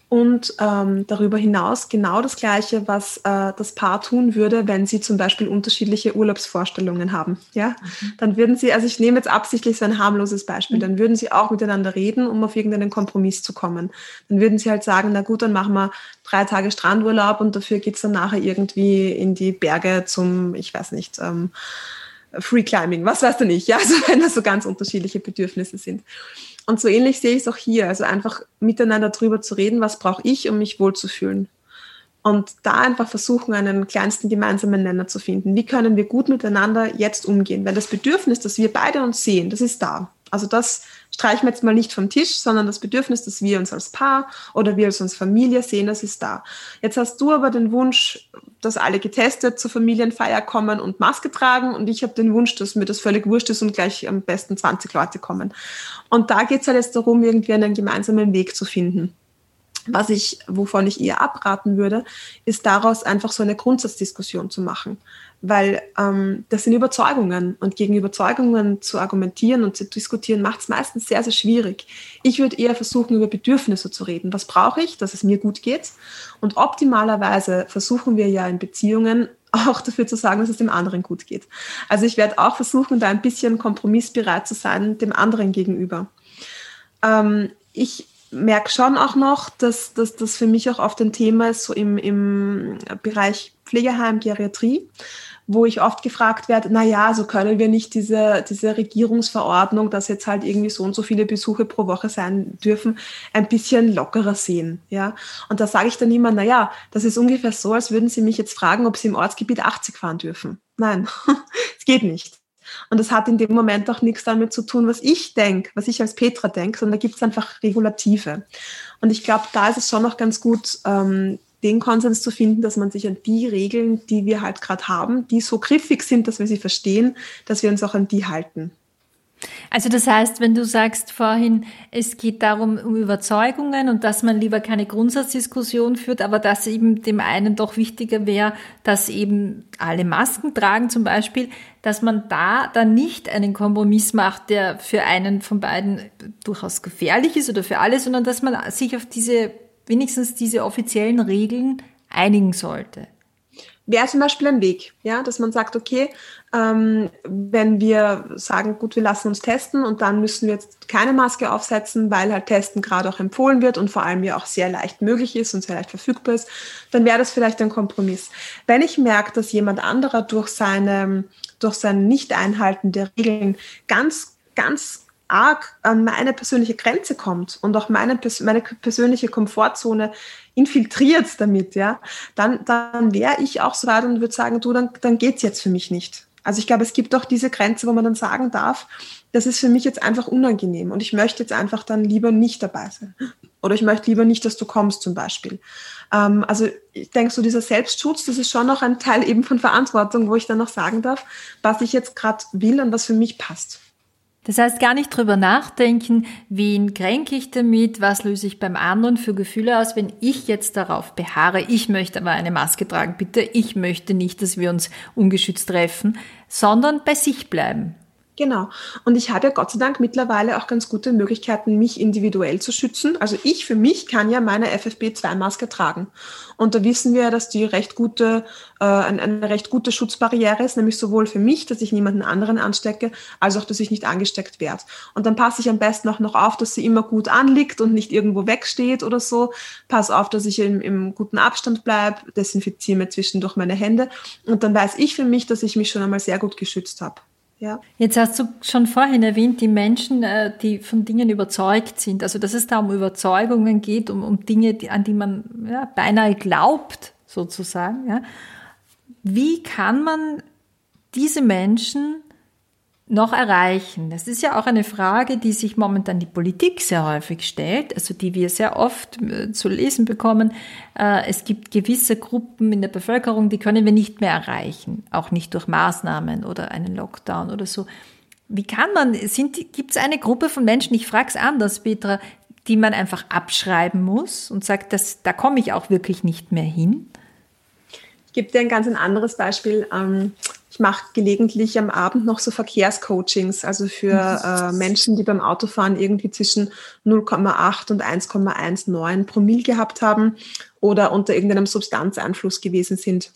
Und ähm, darüber hinaus genau das Gleiche, was äh, das Paar tun würde, wenn sie zum Beispiel unterschiedliche Urlaubsvorstellungen haben. Ja, mhm. dann würden sie, also ich nehme jetzt absichtlich so ein harmloses Beispiel, mhm. dann würden sie auch miteinander reden, um auf irgendeinen Kompromiss zu kommen. Dann würden sie halt sagen, na gut, dann machen wir drei Tage Strandurlaub und dafür geht's dann nachher irgendwie in die Berge zum, ich weiß nicht, ähm, Free Climbing, was weißt du nicht, ja, also wenn das so ganz unterschiedliche Bedürfnisse sind. Und so ähnlich sehe ich es auch hier, also einfach miteinander drüber zu reden, was brauche ich, um mich wohlzufühlen. Und da einfach versuchen, einen kleinsten gemeinsamen Nenner zu finden. Wie können wir gut miteinander jetzt umgehen? Weil das Bedürfnis, das wir beide uns sehen, das ist da. Also das streichen wir jetzt mal nicht vom Tisch, sondern das Bedürfnis, dass wir uns als Paar oder wir als uns Familie sehen, das ist da. Jetzt hast du aber den Wunsch, dass alle getestet zur Familienfeier kommen und Maske tragen und ich habe den Wunsch, dass mir das völlig wurscht ist und gleich am besten 20 Leute kommen. Und da geht es halt jetzt darum, irgendwie einen gemeinsamen Weg zu finden. Was ich, wovon ich eher abraten würde, ist daraus einfach so eine Grundsatzdiskussion zu machen weil ähm, das sind Überzeugungen und gegen Überzeugungen zu argumentieren und zu diskutieren macht es meistens sehr, sehr schwierig. Ich würde eher versuchen, über Bedürfnisse zu reden. Was brauche ich, dass es mir gut geht? Und optimalerweise versuchen wir ja in Beziehungen auch dafür zu sagen, dass es dem anderen gut geht. Also ich werde auch versuchen, da ein bisschen kompromissbereit zu sein dem anderen gegenüber. Ähm, ich merke schon auch noch, dass, das für mich auch oft ein Thema ist, so im, im Bereich Pflegeheim, Geriatrie, wo ich oft gefragt werde, na ja, so können wir nicht diese, diese Regierungsverordnung, dass jetzt halt irgendwie so und so viele Besuche pro Woche sein dürfen, ein bisschen lockerer sehen, ja. Und da sage ich dann immer, na ja, das ist ungefähr so, als würden Sie mich jetzt fragen, ob Sie im Ortsgebiet 80 fahren dürfen. Nein, es geht nicht. Und das hat in dem Moment auch nichts damit zu tun, was ich denke, was ich als Petra denke, sondern da gibt es einfach Regulative. Und ich glaube, da ist es schon noch ganz gut, ähm, den Konsens zu finden, dass man sich an die Regeln, die wir halt gerade haben, die so griffig sind, dass wir sie verstehen, dass wir uns auch an die halten. Also das heißt, wenn du sagst vorhin, es geht darum um Überzeugungen und dass man lieber keine Grundsatzdiskussion führt, aber dass eben dem einen doch wichtiger wäre, dass eben alle Masken tragen zum Beispiel, dass man da dann nicht einen Kompromiss macht, der für einen von beiden durchaus gefährlich ist oder für alle, sondern dass man sich auf diese, wenigstens diese offiziellen Regeln einigen sollte wäre zum Beispiel ein Weg, ja, dass man sagt, okay, ähm, wenn wir sagen, gut, wir lassen uns testen und dann müssen wir jetzt keine Maske aufsetzen, weil halt Testen gerade auch empfohlen wird und vor allem ja auch sehr leicht möglich ist und sehr leicht verfügbar ist, dann wäre das vielleicht ein Kompromiss. Wenn ich merke, dass jemand anderer durch seine, durch sein Nicht-Einhalten der Regeln ganz, ganz arg an meine persönliche Grenze kommt und auch meine, meine persönliche Komfortzone infiltriert damit, ja, dann, dann wäre ich auch so weit und würde sagen, du, dann, dann geht's jetzt für mich nicht. Also ich glaube, es gibt auch diese Grenze, wo man dann sagen darf, das ist für mich jetzt einfach unangenehm und ich möchte jetzt einfach dann lieber nicht dabei sein. Oder ich möchte lieber nicht, dass du kommst zum Beispiel. Ähm, also ich denke, so dieser Selbstschutz, das ist schon noch ein Teil eben von Verantwortung, wo ich dann noch sagen darf, was ich jetzt gerade will und was für mich passt. Das heißt, gar nicht drüber nachdenken, wen kränke ich damit, was löse ich beim anderen für Gefühle aus, wenn ich jetzt darauf beharre, ich möchte aber eine Maske tragen, bitte, ich möchte nicht, dass wir uns ungeschützt treffen, sondern bei sich bleiben. Genau. Und ich habe ja Gott sei Dank mittlerweile auch ganz gute Möglichkeiten, mich individuell zu schützen. Also ich für mich kann ja meine FFP2-Maske tragen. Und da wissen wir, dass die recht gute, äh, eine, eine recht gute Schutzbarriere ist, nämlich sowohl für mich, dass ich niemanden anderen anstecke, als auch, dass ich nicht angesteckt werde. Und dann passe ich am besten auch noch auf, dass sie immer gut anliegt und nicht irgendwo wegsteht oder so. Pass auf, dass ich im, im guten Abstand bleibe, desinfiziere mir zwischendurch meine Hände. Und dann weiß ich für mich, dass ich mich schon einmal sehr gut geschützt habe. Ja. Jetzt hast du schon vorhin erwähnt, die Menschen, äh, die von Dingen überzeugt sind. Also, dass es da um Überzeugungen geht, um, um Dinge, an die man ja, beinahe glaubt, sozusagen. Ja. Wie kann man diese Menschen noch erreichen? Das ist ja auch eine Frage, die sich momentan die Politik sehr häufig stellt, also die wir sehr oft äh, zu lesen bekommen. Äh, es gibt gewisse Gruppen in der Bevölkerung, die können wir nicht mehr erreichen, auch nicht durch Maßnahmen oder einen Lockdown oder so. Wie kann man, gibt es eine Gruppe von Menschen, ich frage es anders, Petra, die man einfach abschreiben muss und sagt, dass, da komme ich auch wirklich nicht mehr hin? Ich gebe dir ein ganz anderes Beispiel. Ich mache gelegentlich am Abend noch so Verkehrscoachings, also für äh, Menschen, die beim Autofahren irgendwie zwischen 0,8 und 1,19 Promille gehabt haben oder unter irgendeinem Substanzeinfluss gewesen sind.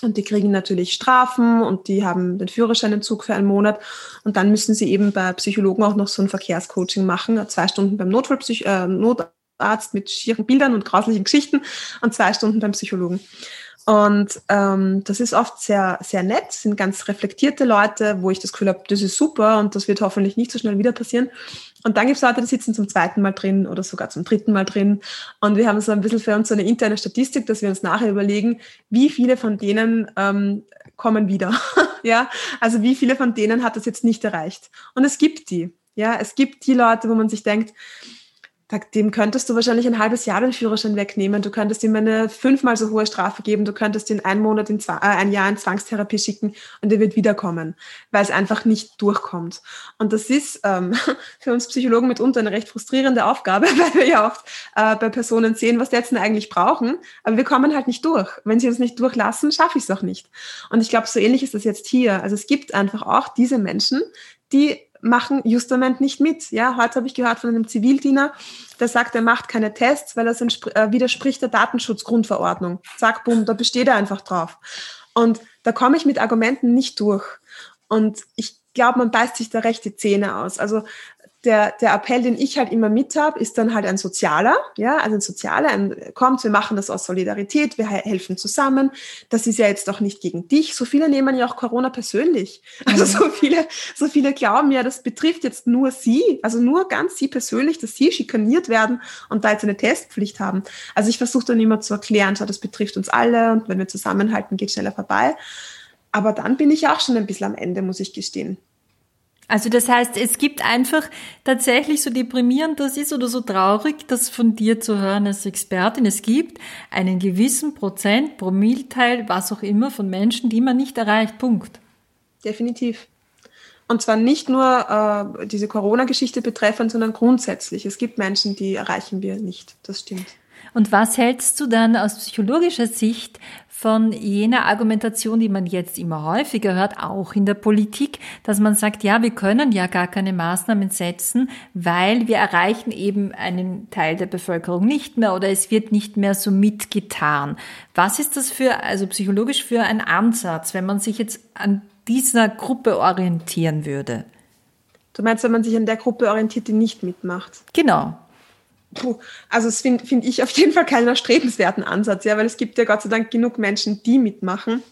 Und die kriegen natürlich Strafen und die haben den Führerscheinentzug für einen Monat. Und dann müssen sie eben bei Psychologen auch noch so ein Verkehrscoaching machen, zwei Stunden beim Notfallpsych äh, Notarzt mit schieren Bildern und grauslichen Geschichten und zwei Stunden beim Psychologen. Und ähm, das ist oft sehr, sehr nett, sind ganz reflektierte Leute, wo ich das Gefühl habe, das ist super und das wird hoffentlich nicht so schnell wieder passieren. Und dann gibt es Leute, die sitzen zum zweiten Mal drin oder sogar zum dritten Mal drin. Und wir haben so ein bisschen für uns so eine interne Statistik, dass wir uns nachher überlegen, wie viele von denen ähm, kommen wieder. ja, also wie viele von denen hat das jetzt nicht erreicht. Und es gibt die. Ja, es gibt die Leute, wo man sich denkt, dem könntest du wahrscheinlich ein halbes Jahr den Führerschein wegnehmen. Du könntest ihm eine fünfmal so hohe Strafe geben. Du könntest ihn einen Monat in äh, ein Jahr in Zwangstherapie schicken und er wird wiederkommen, weil es einfach nicht durchkommt. Und das ist ähm, für uns Psychologen mitunter eine recht frustrierende Aufgabe, weil wir ja oft äh, bei Personen sehen, was die jetzt denn eigentlich brauchen. Aber wir kommen halt nicht durch. Wenn sie uns nicht durchlassen, schaffe ich es auch nicht. Und ich glaube, so ähnlich ist das jetzt hier. Also es gibt einfach auch diese Menschen, die machen justament nicht mit. Ja, heute habe ich gehört von einem Zivildiener, der sagt, er macht keine Tests, weil das äh, widerspricht der Datenschutzgrundverordnung. Zack, bumm, da besteht er einfach drauf. Und da komme ich mit Argumenten nicht durch. Und ich glaube, man beißt sich da recht die Zähne aus. Also der, der Appell, den ich halt immer mit habe, ist dann halt ein sozialer, ja, also ein sozialer, ein, kommt, wir machen das aus Solidarität, wir helfen zusammen. Das ist ja jetzt doch nicht gegen dich. So viele nehmen ja auch Corona persönlich. Also so viele, so viele glauben ja, das betrifft jetzt nur sie, also nur ganz sie persönlich, dass sie schikaniert werden und da jetzt eine Testpflicht haben. Also ich versuche dann immer zu erklären, schau, das betrifft uns alle und wenn wir zusammenhalten, geht schneller vorbei. Aber dann bin ich auch schon ein bisschen am Ende, muss ich gestehen. Also das heißt, es gibt einfach tatsächlich so deprimierend das ist oder so traurig, das von dir zu hören als Expertin. Es gibt einen gewissen Prozent, Promilteil, was auch immer, von Menschen, die man nicht erreicht. Punkt. Definitiv. Und zwar nicht nur äh, diese Corona-Geschichte betreffend, sondern grundsätzlich. Es gibt Menschen, die erreichen wir nicht. Das stimmt. Und was hältst du dann aus psychologischer Sicht von jener Argumentation, die man jetzt immer häufiger hört, auch in der Politik, dass man sagt, ja, wir können ja gar keine Maßnahmen setzen, weil wir erreichen eben einen Teil der Bevölkerung nicht mehr oder es wird nicht mehr so mitgetan. Was ist das für, also psychologisch für ein Ansatz, wenn man sich jetzt an dieser Gruppe orientieren würde? Du meinst, wenn man sich an der Gruppe orientiert, die nicht mitmacht? Genau. Puh, also das finde find ich auf jeden Fall keinen erstrebenswerten Ansatz, ja, weil es gibt ja Gott sei Dank genug Menschen, die mitmachen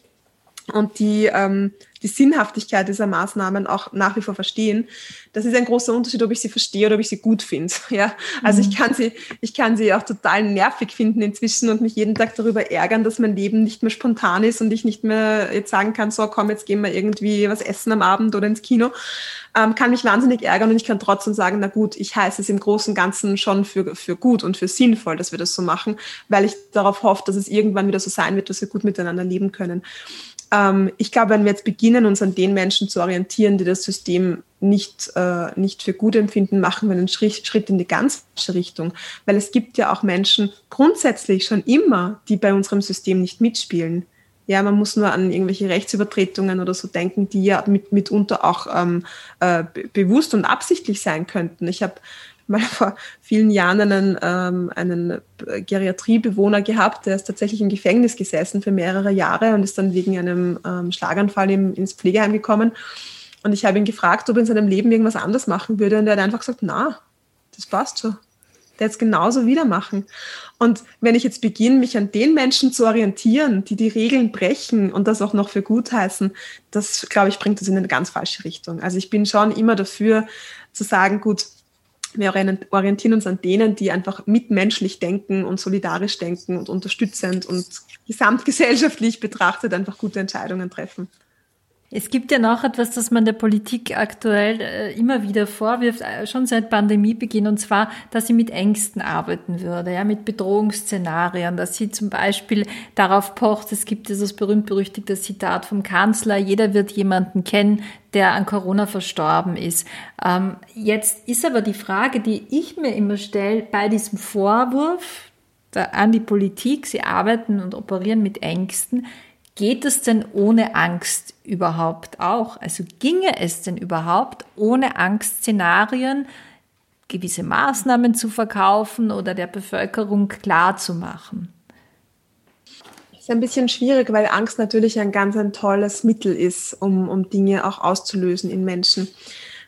und die ähm, die Sinnhaftigkeit dieser Maßnahmen auch nach wie vor verstehen. Das ist ein großer Unterschied, ob ich sie verstehe oder ob ich sie gut finde. Ja, also mhm. ich kann sie, ich kann sie auch total nervig finden inzwischen und mich jeden Tag darüber ärgern, dass mein Leben nicht mehr spontan ist und ich nicht mehr jetzt sagen kann, so komm, jetzt gehen wir irgendwie was essen am Abend oder ins Kino. Ähm, kann mich wahnsinnig ärgern und ich kann trotzdem sagen, na gut, ich heiße es im Großen und Ganzen schon für, für gut und für sinnvoll, dass wir das so machen, weil ich darauf hoffe, dass es irgendwann wieder so sein wird, dass wir gut miteinander leben können. Ähm, ich glaube, wenn wir jetzt beginnen, uns an den Menschen zu orientieren, die das System nicht, äh, nicht für gut empfinden, machen wir einen Schritt, Schritt in die ganz falsche Richtung. Weil es gibt ja auch Menschen grundsätzlich schon immer, die bei unserem System nicht mitspielen. Ja, man muss nur an irgendwelche Rechtsübertretungen oder so denken, die ja mit, mitunter auch ähm, äh, bewusst und absichtlich sein könnten. Ich habe mal vor vielen Jahren einen, ähm, einen Geriatriebewohner gehabt, der ist tatsächlich im Gefängnis gesessen für mehrere Jahre und ist dann wegen einem ähm, Schlaganfall im, ins Pflegeheim gekommen. Und ich habe ihn gefragt, ob er in seinem Leben irgendwas anders machen würde. Und er hat einfach gesagt, na, das passt schon. Der jetzt genauso wieder machen. Und wenn ich jetzt beginne, mich an den Menschen zu orientieren, die die Regeln brechen und das auch noch für gut heißen, das, glaube ich, bringt das in eine ganz falsche Richtung. Also ich bin schon immer dafür zu sagen, gut, wir orientieren uns an denen, die einfach mitmenschlich denken und solidarisch denken und unterstützend und gesamtgesellschaftlich betrachtet einfach gute Entscheidungen treffen. Es gibt ja noch etwas, das man der Politik aktuell äh, immer wieder vorwirft, äh, schon seit Pandemiebeginn, und zwar, dass sie mit Ängsten arbeiten würde, ja, mit Bedrohungsszenarien, dass sie zum Beispiel darauf pocht, es gibt dieses berühmt-berüchtigte Zitat vom Kanzler, jeder wird jemanden kennen, der an Corona verstorben ist. Ähm, jetzt ist aber die Frage, die ich mir immer stelle, bei diesem Vorwurf an die Politik, sie arbeiten und operieren mit Ängsten, Geht es denn ohne Angst überhaupt auch? Also ginge es denn überhaupt ohne Angstszenarien gewisse Maßnahmen zu verkaufen oder der Bevölkerung klarzumachen? Das ist ein bisschen schwierig, weil Angst natürlich ein ganz ein tolles Mittel ist, um, um Dinge auch auszulösen in Menschen.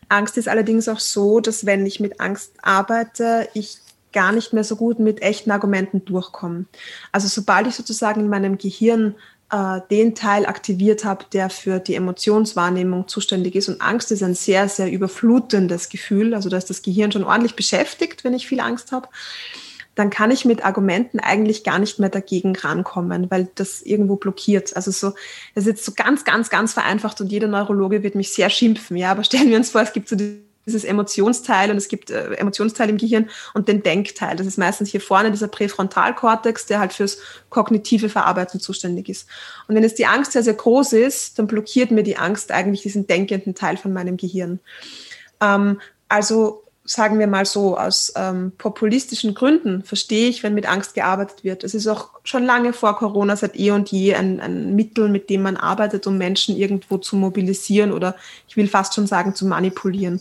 Angst ist allerdings auch so, dass wenn ich mit Angst arbeite, ich gar nicht mehr so gut mit echten Argumenten durchkomme. Also sobald ich sozusagen in meinem Gehirn äh, den Teil aktiviert habe, der für die Emotionswahrnehmung zuständig ist. Und Angst ist ein sehr, sehr überflutendes Gefühl. Also da ist das Gehirn schon ordentlich beschäftigt, wenn ich viel Angst habe. Dann kann ich mit Argumenten eigentlich gar nicht mehr dagegen rankommen, weil das irgendwo blockiert. Also so, das ist jetzt so ganz, ganz, ganz vereinfacht und jeder Neurologe wird mich sehr schimpfen. Ja, aber stellen wir uns vor, es gibt so die dieses Emotionsteil und es gibt äh, Emotionsteil im Gehirn und den Denkteil. Das ist meistens hier vorne dieser Präfrontalkortex, der halt fürs kognitive Verarbeiten zuständig ist. Und wenn jetzt die Angst sehr, sehr groß ist, dann blockiert mir die Angst eigentlich diesen denkenden Teil von meinem Gehirn. Ähm, also sagen wir mal so, aus ähm, populistischen Gründen verstehe ich, wenn mit Angst gearbeitet wird. Es ist auch schon lange vor Corona, seit eh und je, ein, ein Mittel, mit dem man arbeitet, um Menschen irgendwo zu mobilisieren oder ich will fast schon sagen, zu manipulieren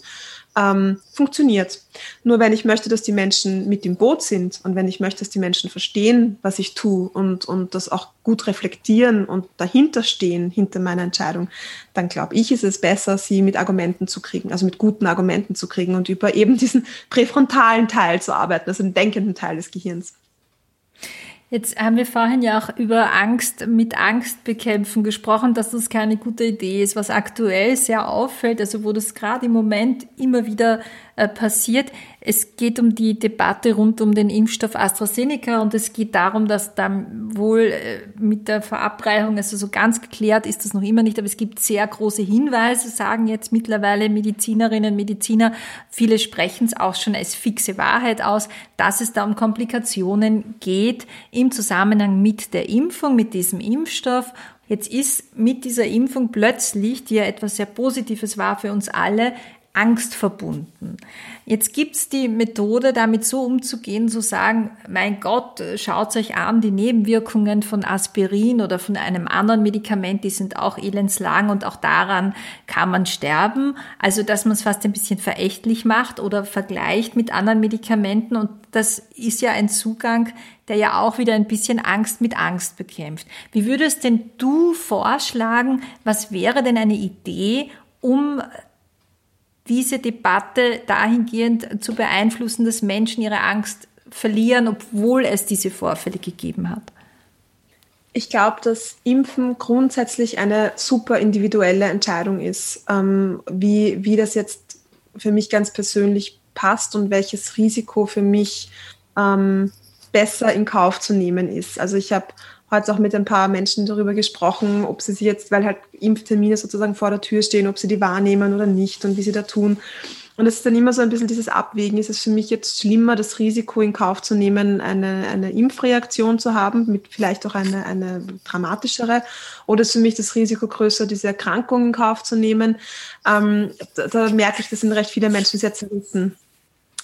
ähm, funktioniert. Nur wenn ich möchte, dass die Menschen mit im Boot sind und wenn ich möchte, dass die Menschen verstehen, was ich tue und, und das auch gut reflektieren und dahinter stehen, hinter meiner Entscheidung, dann glaube ich, ist es besser, sie mit Argumenten zu kriegen, also mit guten Argumenten zu kriegen und über eben diesen präfrontalen Teil zu arbeiten, also den denkenden Teil des Gehirns. Jetzt haben wir vorhin ja auch über Angst mit Angst bekämpfen gesprochen, dass das keine gute Idee ist. Was aktuell sehr auffällt, also wo das gerade im Moment immer wieder passiert. Es geht um die Debatte rund um den Impfstoff AstraZeneca und es geht darum, dass dann wohl äh, mit der Verabreichung, also so ganz geklärt ist das noch immer nicht, aber es gibt sehr große Hinweise, sagen jetzt mittlerweile Medizinerinnen und Mediziner. Viele sprechen es auch schon als fixe Wahrheit aus, dass es da um Komplikationen geht im Zusammenhang mit der Impfung, mit diesem Impfstoff Jetzt ist mit dieser Impfung plötzlich, die ja etwas sehr Positives war für uns alle, Angst verbunden. Jetzt gibt's die Methode, damit so umzugehen, zu sagen, mein Gott, schaut euch an, die Nebenwirkungen von Aspirin oder von einem anderen Medikament, die sind auch elendslang und auch daran kann man sterben. Also, dass man es fast ein bisschen verächtlich macht oder vergleicht mit anderen Medikamenten und das ist ja ein Zugang, der ja auch wieder ein bisschen Angst mit Angst bekämpft. Wie würdest denn du vorschlagen, was wäre denn eine Idee, um diese Debatte dahingehend zu beeinflussen, dass Menschen ihre Angst verlieren, obwohl es diese Vorfälle gegeben hat? Ich glaube, dass Impfen grundsätzlich eine super individuelle Entscheidung ist, ähm, wie, wie das jetzt für mich ganz persönlich passt und welches Risiko für mich ähm, besser in Kauf zu nehmen ist. Also ich habe heute auch mit ein paar Menschen darüber gesprochen, ob sie sich jetzt, weil halt Impftermine sozusagen vor der Tür stehen, ob sie die wahrnehmen oder nicht und wie sie da tun. Und es ist dann immer so ein bisschen dieses Abwägen. Ist es für mich jetzt schlimmer, das Risiko in Kauf zu nehmen, eine, eine Impfreaktion zu haben, mit vielleicht auch eine, eine dramatischere? Oder ist für mich das Risiko größer, diese Erkrankung in Kauf zu nehmen? Ähm, da, da merke ich, das sind recht viele Menschen sehr zerrissen.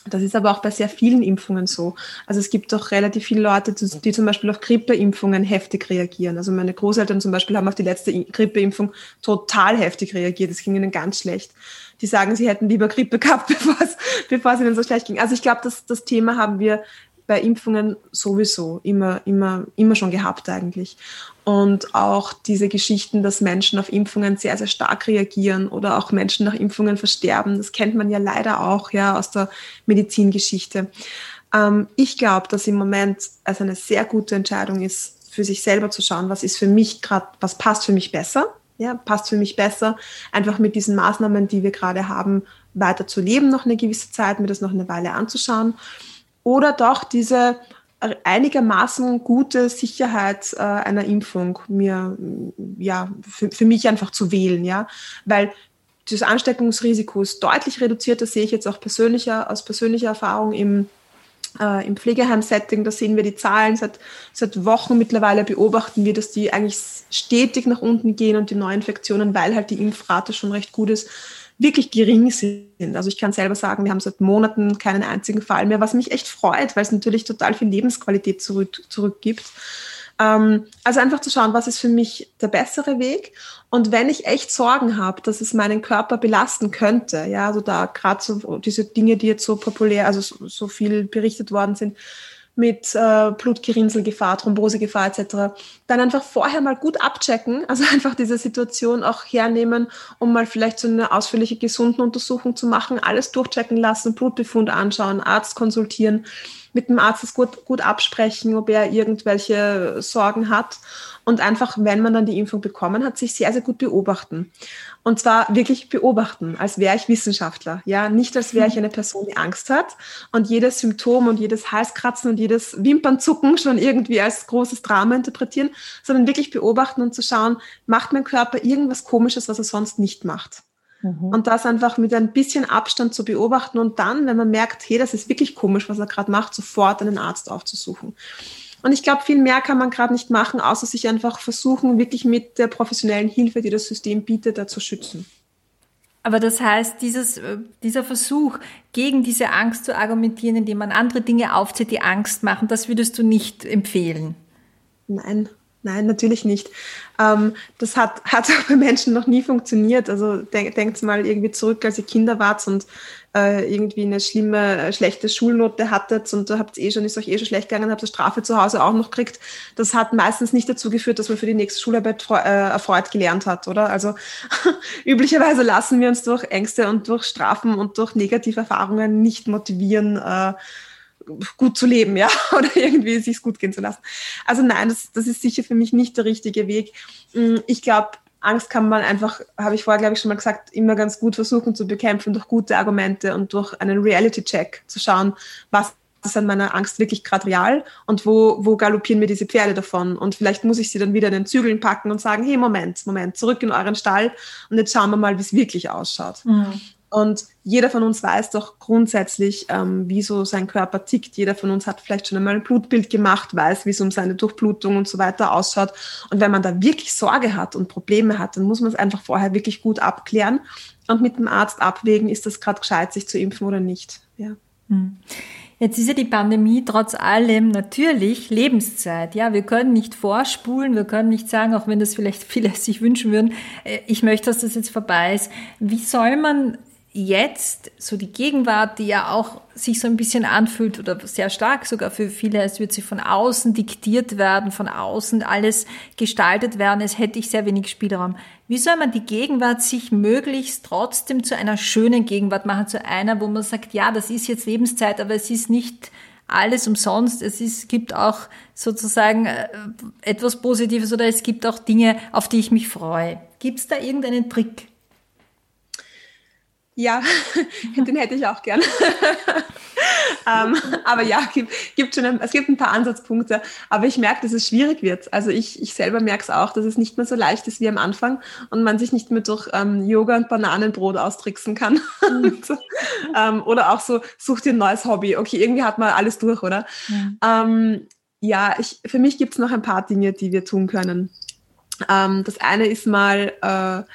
Das ist aber auch bei sehr vielen Impfungen so. Also es gibt doch relativ viele Leute, die zum Beispiel auf Grippeimpfungen heftig reagieren. Also meine Großeltern zum Beispiel haben auf die letzte Grippeimpfung total heftig reagiert. Es ging ihnen ganz schlecht. Die sagen, sie hätten lieber Grippe gehabt, bevor es, bevor es ihnen so schlecht ging. Also ich glaube, das, das Thema haben wir bei Impfungen sowieso immer, immer, immer schon gehabt eigentlich. Und auch diese Geschichten, dass Menschen auf Impfungen sehr, sehr stark reagieren oder auch Menschen nach Impfungen versterben, das kennt man ja leider auch ja aus der Medizingeschichte. Ähm, ich glaube, dass im Moment es eine sehr gute Entscheidung ist, für sich selber zu schauen, was ist für mich gerade, was passt für mich besser, ja, passt für mich besser, einfach mit diesen Maßnahmen, die wir gerade haben, weiter zu leben, noch eine gewisse Zeit, mir das noch eine Weile anzuschauen oder doch diese einigermaßen gute Sicherheit äh, einer Impfung mir ja für, für mich einfach zu wählen, ja, weil das Ansteckungsrisiko ist deutlich reduziert. Das sehe ich jetzt auch persönlicher aus persönlicher Erfahrung im äh, im Pflegeheim-Setting. Da sehen wir die Zahlen seit seit Wochen mittlerweile beobachten wir, dass die eigentlich stetig nach unten gehen und die Neuinfektionen, weil halt die Impfrate schon recht gut ist, wirklich gering sind. Also ich kann selber sagen, wir haben seit Monaten keinen einzigen Fall mehr, was mich echt freut, weil es natürlich total viel Lebensqualität zurück, zurückgibt. Ähm, also einfach zu schauen, was ist für mich der bessere Weg. Und wenn ich echt Sorgen habe, dass es meinen Körper belasten könnte, ja, also da gerade so diese Dinge, die jetzt so populär, also so, so viel berichtet worden sind, mit äh, Blutgerinnselgefahr, Thrombosegefahr etc., dann einfach vorher mal gut abchecken, also einfach diese Situation auch hernehmen, um mal vielleicht so eine ausführliche gesunden Untersuchung zu machen, alles durchchecken lassen, Blutbefund anschauen, Arzt konsultieren, mit dem Arzt das gut, gut absprechen, ob er irgendwelche Sorgen hat und einfach, wenn man dann die Impfung bekommen hat, sich sehr, sehr gut beobachten. Und zwar wirklich beobachten, als wäre ich Wissenschaftler. Ja, nicht als wäre ich eine Person, die Angst hat und jedes Symptom und jedes Halskratzen und jedes Wimpernzucken schon irgendwie als großes Drama interpretieren, sondern wirklich beobachten und zu schauen, macht mein Körper irgendwas Komisches, was er sonst nicht macht. Mhm. Und das einfach mit ein bisschen Abstand zu beobachten und dann, wenn man merkt, hey, das ist wirklich komisch, was er gerade macht, sofort einen Arzt aufzusuchen. Und ich glaube, viel mehr kann man gerade nicht machen, außer sich einfach versuchen, wirklich mit der professionellen Hilfe, die das System bietet, da zu schützen. Aber das heißt, dieses, äh, dieser Versuch, gegen diese Angst zu argumentieren, indem man andere Dinge aufzählt, die Angst machen, das würdest du nicht empfehlen? Nein, Nein, natürlich nicht. Ähm, das hat, hat bei Menschen noch nie funktioniert. Also denk, denkt mal irgendwie zurück, als ihr Kinder wart und äh, irgendwie eine schlimme, äh, schlechte Schulnote hattet und habt eh schon, ist euch eh schon schlecht gegangen, habt ihr Strafe zu Hause auch noch gekriegt. Das hat meistens nicht dazu geführt, dass man für die nächste Schularbeit äh, erfreut gelernt hat, oder? Also üblicherweise lassen wir uns durch Ängste und durch Strafen und durch negative Erfahrungen nicht motivieren, äh, gut zu leben, ja, oder irgendwie sich gut gehen zu lassen. Also nein, das, das ist sicher für mich nicht der richtige Weg. Mm, ich glaube, Angst kann man einfach, habe ich vorher, glaube ich, schon mal gesagt, immer ganz gut versuchen zu bekämpfen durch gute Argumente und durch einen Reality-Check zu schauen, was ist an meiner Angst wirklich gerade real und wo, wo galoppieren mir diese Pferde davon? Und vielleicht muss ich sie dann wieder in den Zügeln packen und sagen, hey, Moment, Moment, zurück in euren Stall und jetzt schauen wir mal, wie es wirklich ausschaut. Mhm. Und jeder von uns weiß doch grundsätzlich, ähm, wie so sein Körper tickt. Jeder von uns hat vielleicht schon einmal ein Blutbild gemacht, weiß, wie es um seine Durchblutung und so weiter ausschaut. Und wenn man da wirklich Sorge hat und Probleme hat, dann muss man es einfach vorher wirklich gut abklären und mit dem Arzt abwägen, ist das gerade gescheit, sich zu impfen oder nicht. Ja. Hm. Jetzt ist ja die Pandemie trotz allem natürlich Lebenszeit. Ja, wir können nicht vorspulen, wir können nicht sagen, auch wenn das vielleicht viele sich wünschen würden, äh, ich möchte, dass das jetzt vorbei ist. Wie soll man jetzt so die Gegenwart, die ja auch sich so ein bisschen anfühlt oder sehr stark sogar für viele, es wird sie von außen diktiert werden, von außen alles gestaltet werden, es hätte ich sehr wenig Spielraum. Wie soll man die Gegenwart sich möglichst trotzdem zu einer schönen Gegenwart machen, zu einer, wo man sagt, ja, das ist jetzt Lebenszeit, aber es ist nicht alles umsonst. Es ist, gibt auch sozusagen äh, etwas Positives oder es gibt auch Dinge, auf die ich mich freue. Gibt es da irgendeinen Trick? Ja, den hätte ich auch gern. ähm, aber ja, gibt, gibt schon ein, es gibt ein paar Ansatzpunkte. Aber ich merke, dass es schwierig wird. Also ich, ich selber merke es auch, dass es nicht mehr so leicht ist wie am Anfang und man sich nicht mehr durch ähm, Yoga und Bananenbrot austricksen kann. und, ähm, oder auch so, such dir ein neues Hobby. Okay, irgendwie hat man alles durch, oder? Ja, ähm, ja ich, für mich gibt es noch ein paar Dinge, die wir tun können. Ähm, das eine ist mal... Äh,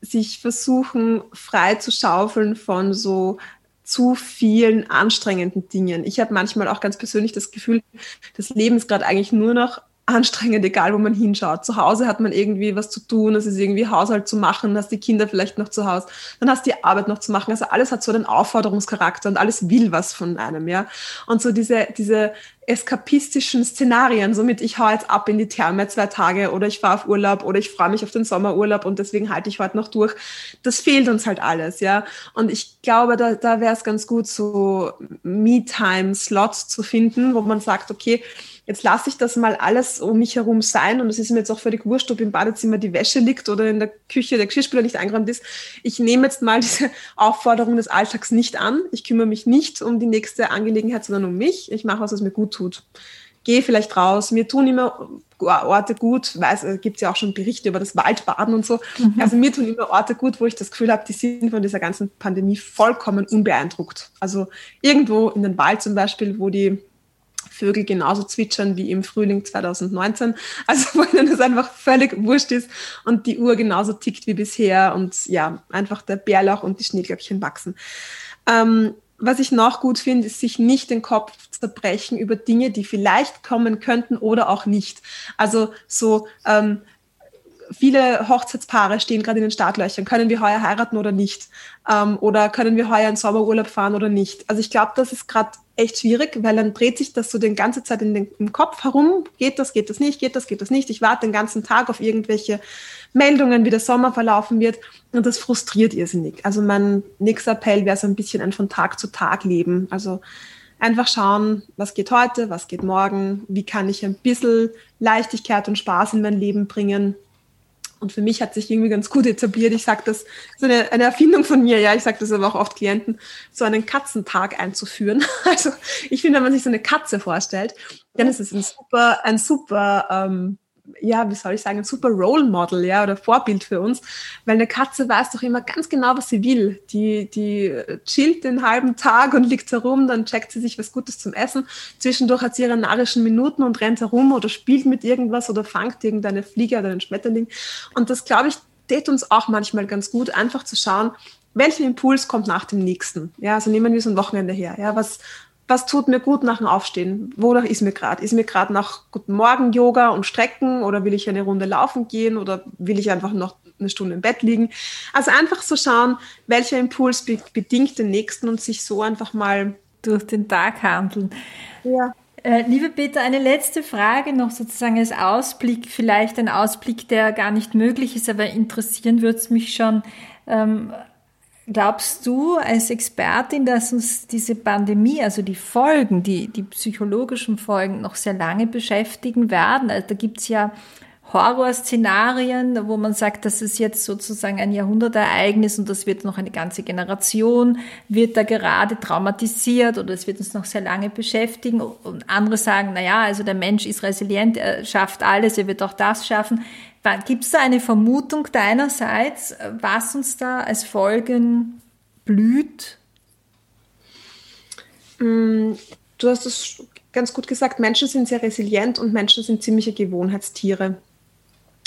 sich versuchen, frei zu schaufeln von so zu vielen anstrengenden Dingen. Ich habe manchmal auch ganz persönlich das Gefühl, das Leben ist gerade eigentlich nur noch anstrengend, egal wo man hinschaut. Zu Hause hat man irgendwie was zu tun, es ist irgendwie Haushalt zu machen, hast die Kinder vielleicht noch zu Hause, dann hast die Arbeit noch zu machen. Also alles hat so einen Aufforderungscharakter und alles will was von einem, ja. Und so diese, diese eskapistischen Szenarien, somit ich hau jetzt ab in die Therme zwei Tage oder ich fahre auf Urlaub oder ich freue mich auf den Sommerurlaub und deswegen halte ich heute noch durch. Das fehlt uns halt alles, ja. Und ich glaube, da, da wäre es ganz gut, so Me-Time-Slots zu finden, wo man sagt, okay, jetzt lasse ich das mal alles um mich herum sein und es ist mir jetzt auch völlig wurscht, ob im Badezimmer die Wäsche liegt oder in der Küche der Geschirrspüler nicht eingeräumt ist. Ich nehme jetzt mal diese Aufforderung des Alltags nicht an. Ich kümmere mich nicht um die nächste Angelegenheit, sondern um mich. Ich mache was, was mir gut tut. Gehe vielleicht raus. Mir tun immer Orte gut, weiß, es gibt ja auch schon Berichte über das Waldbaden und so. Mhm. Also mir tun immer Orte gut, wo ich das Gefühl habe, die sind von dieser ganzen Pandemie vollkommen unbeeindruckt. Also irgendwo in den Wald zum Beispiel, wo die Vögel genauso zwitschern wie im Frühling 2019. Also wo ihnen das einfach völlig wurscht ist und die Uhr genauso tickt wie bisher und ja, einfach der Bärlauch und die Schneeglöckchen wachsen. Ähm, was ich noch gut finde, ist sich nicht den Kopf zerbrechen über Dinge, die vielleicht kommen könnten oder auch nicht. Also so ähm, viele Hochzeitspaare stehen gerade in den Startlöchern. Können wir heuer heiraten oder nicht? Ähm, oder können wir heuer in Sommerurlaub fahren oder nicht? Also ich glaube, das ist gerade echt schwierig, weil dann dreht sich das so die ganze Zeit in den, im Kopf herum. Geht das, geht das nicht, geht das, geht das nicht. Ich warte den ganzen Tag auf irgendwelche Meldungen, wie der Sommer verlaufen wird. Und das frustriert irrsinnig. Also mein nächster Appell wäre so ein bisschen ein von Tag zu Tag leben. Also einfach schauen, was geht heute, was geht morgen, wie kann ich ein bisschen Leichtigkeit und Spaß in mein Leben bringen und für mich hat sich irgendwie ganz gut etabliert. Ich sage das, ist eine, eine Erfindung von mir, ja, ich sage das aber auch oft Klienten, so einen Katzentag einzuführen. Also ich finde, wenn man sich so eine Katze vorstellt, dann ist es ein super, ein super ähm, ja, wie soll ich sagen, ein super Role Model, ja, oder Vorbild für uns, weil eine Katze weiß doch immer ganz genau, was sie will. Die, die chillt den halben Tag und liegt herum, dann checkt sie sich was Gutes zum Essen. Zwischendurch hat sie ihre narrischen Minuten und rennt herum oder spielt mit irgendwas oder fangt irgendeine Fliege oder einen Schmetterling. Und das, glaube ich, tät uns auch manchmal ganz gut, einfach zu schauen, welcher Impuls kommt nach dem nächsten? Ja, also nehmen wir so ein Wochenende her. Ja, was, was tut mir gut nach dem Aufstehen? Wonach ist mir gerade? Ist mir gerade nach Guten Morgen Yoga und Strecken oder will ich eine Runde laufen gehen oder will ich einfach noch eine Stunde im Bett liegen? Also einfach so schauen, welcher Impuls be bedingt den nächsten und sich so einfach mal durch den Tag handeln. Ja. Äh, liebe Peter, eine letzte Frage noch sozusagen als Ausblick, vielleicht ein Ausblick, der gar nicht möglich ist, aber interessieren würde es mich schon. Ähm, Glaubst du als Expertin, dass uns diese Pandemie, also die Folgen, die, die psychologischen Folgen noch sehr lange beschäftigen werden? Also da gibt's ja Horrorszenarien, wo man sagt, das ist jetzt sozusagen ein Jahrhundertereignis und das wird noch eine ganze Generation, wird da gerade traumatisiert oder es wird uns noch sehr lange beschäftigen. Und andere sagen, na ja, also der Mensch ist resilient, er schafft alles, er wird auch das schaffen. Gibt es da eine Vermutung deinerseits, was uns da als Folgen blüht? Mm, du hast es ganz gut gesagt, Menschen sind sehr resilient und Menschen sind ziemliche Gewohnheitstiere.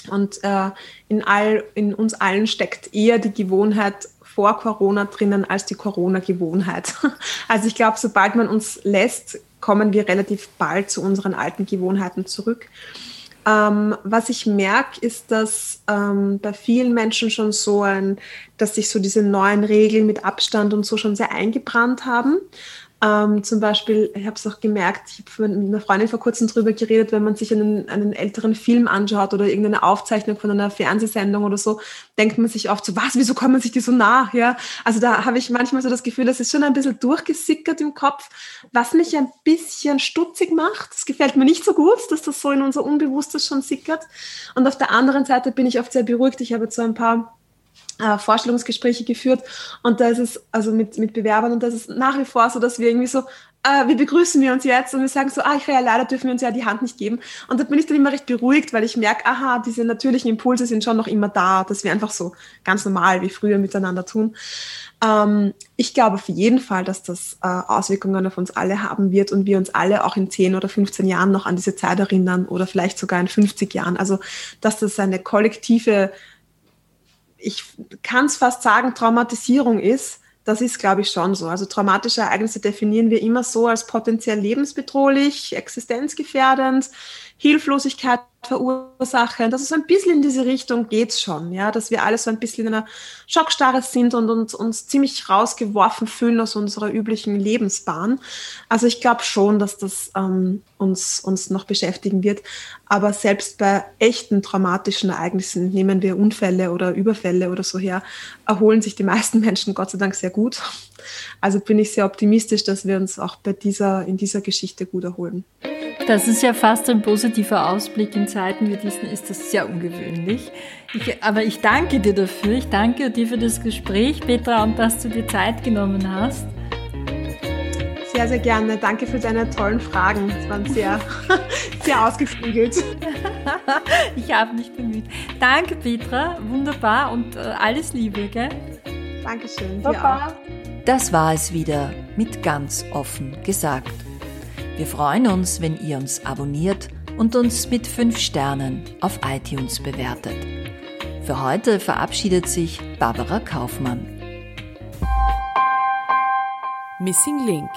Und äh, in, all, in uns allen steckt eher die Gewohnheit vor Corona drinnen als die Corona-Gewohnheit. Also ich glaube, sobald man uns lässt, kommen wir relativ bald zu unseren alten Gewohnheiten zurück. Ähm, was ich merke, ist, dass ähm, bei vielen Menschen schon so ein, dass sich so diese neuen Regeln mit Abstand und so schon sehr eingebrannt haben. Ähm, zum Beispiel, ich habe es auch gemerkt, ich habe mit einer Freundin vor kurzem darüber geredet, wenn man sich einen, einen älteren Film anschaut oder irgendeine Aufzeichnung von einer Fernsehsendung oder so, denkt man sich oft so, was, wieso kommen sich die so nach? Ja? Also da habe ich manchmal so das Gefühl, das ist schon ein bisschen durchgesickert im Kopf, was mich ein bisschen stutzig macht. Das gefällt mir nicht so gut, dass das so in unser Unbewusstes schon sickert. Und auf der anderen Seite bin ich oft sehr beruhigt. Ich habe jetzt so ein paar äh, Vorstellungsgespräche geführt und da ist es, also mit, mit Bewerbern und das ist nach wie vor so, dass wir irgendwie so, äh, wie begrüßen wir uns jetzt und wir sagen so, ah, ja, leider dürfen wir uns ja die Hand nicht geben und da bin ich dann immer recht beruhigt, weil ich merke, aha, diese natürlichen Impulse sind schon noch immer da, dass wir einfach so ganz normal wie früher miteinander tun. Ähm, ich glaube auf jeden Fall, dass das äh, Auswirkungen auf uns alle haben wird und wir uns alle auch in 10 oder 15 Jahren noch an diese Zeit erinnern oder vielleicht sogar in 50 Jahren. Also, dass das eine kollektive ich kann es fast sagen, Traumatisierung ist, das ist, glaube ich, schon so. Also traumatische Ereignisse definieren wir immer so als potenziell lebensbedrohlich, existenzgefährdend, Hilflosigkeit verursachen. Das ist so ein bisschen in diese Richtung geht's schon, ja, dass wir alle so ein bisschen in einer Schockstarre sind und uns, uns ziemlich rausgeworfen fühlen aus unserer üblichen Lebensbahn. Also ich glaube schon, dass das ähm, uns, uns noch beschäftigen wird. Aber selbst bei echten traumatischen Ereignissen, nehmen wir Unfälle oder Überfälle oder so her, erholen sich die meisten Menschen Gott sei Dank sehr gut. Also bin ich sehr optimistisch, dass wir uns auch bei dieser, in dieser Geschichte gut erholen. Das ist ja fast ein positiver Ausblick. In Zeiten wie diesen ist das sehr ungewöhnlich. Ich, aber ich danke dir dafür. Ich danke dir für das Gespräch, Petra, und dass du dir Zeit genommen hast. Sehr, sehr gerne. Danke für deine tollen Fragen. Es waren sehr, sehr ausgeflügelt. ich habe mich bemüht. Danke, Petra. Wunderbar und äh, alles Liebe, gell? Dankeschön. Baba. Das war es wieder mit ganz offen gesagt. Wir freuen uns, wenn ihr uns abonniert und uns mit 5 Sternen auf iTunes bewertet. Für heute verabschiedet sich Barbara Kaufmann. Missing Link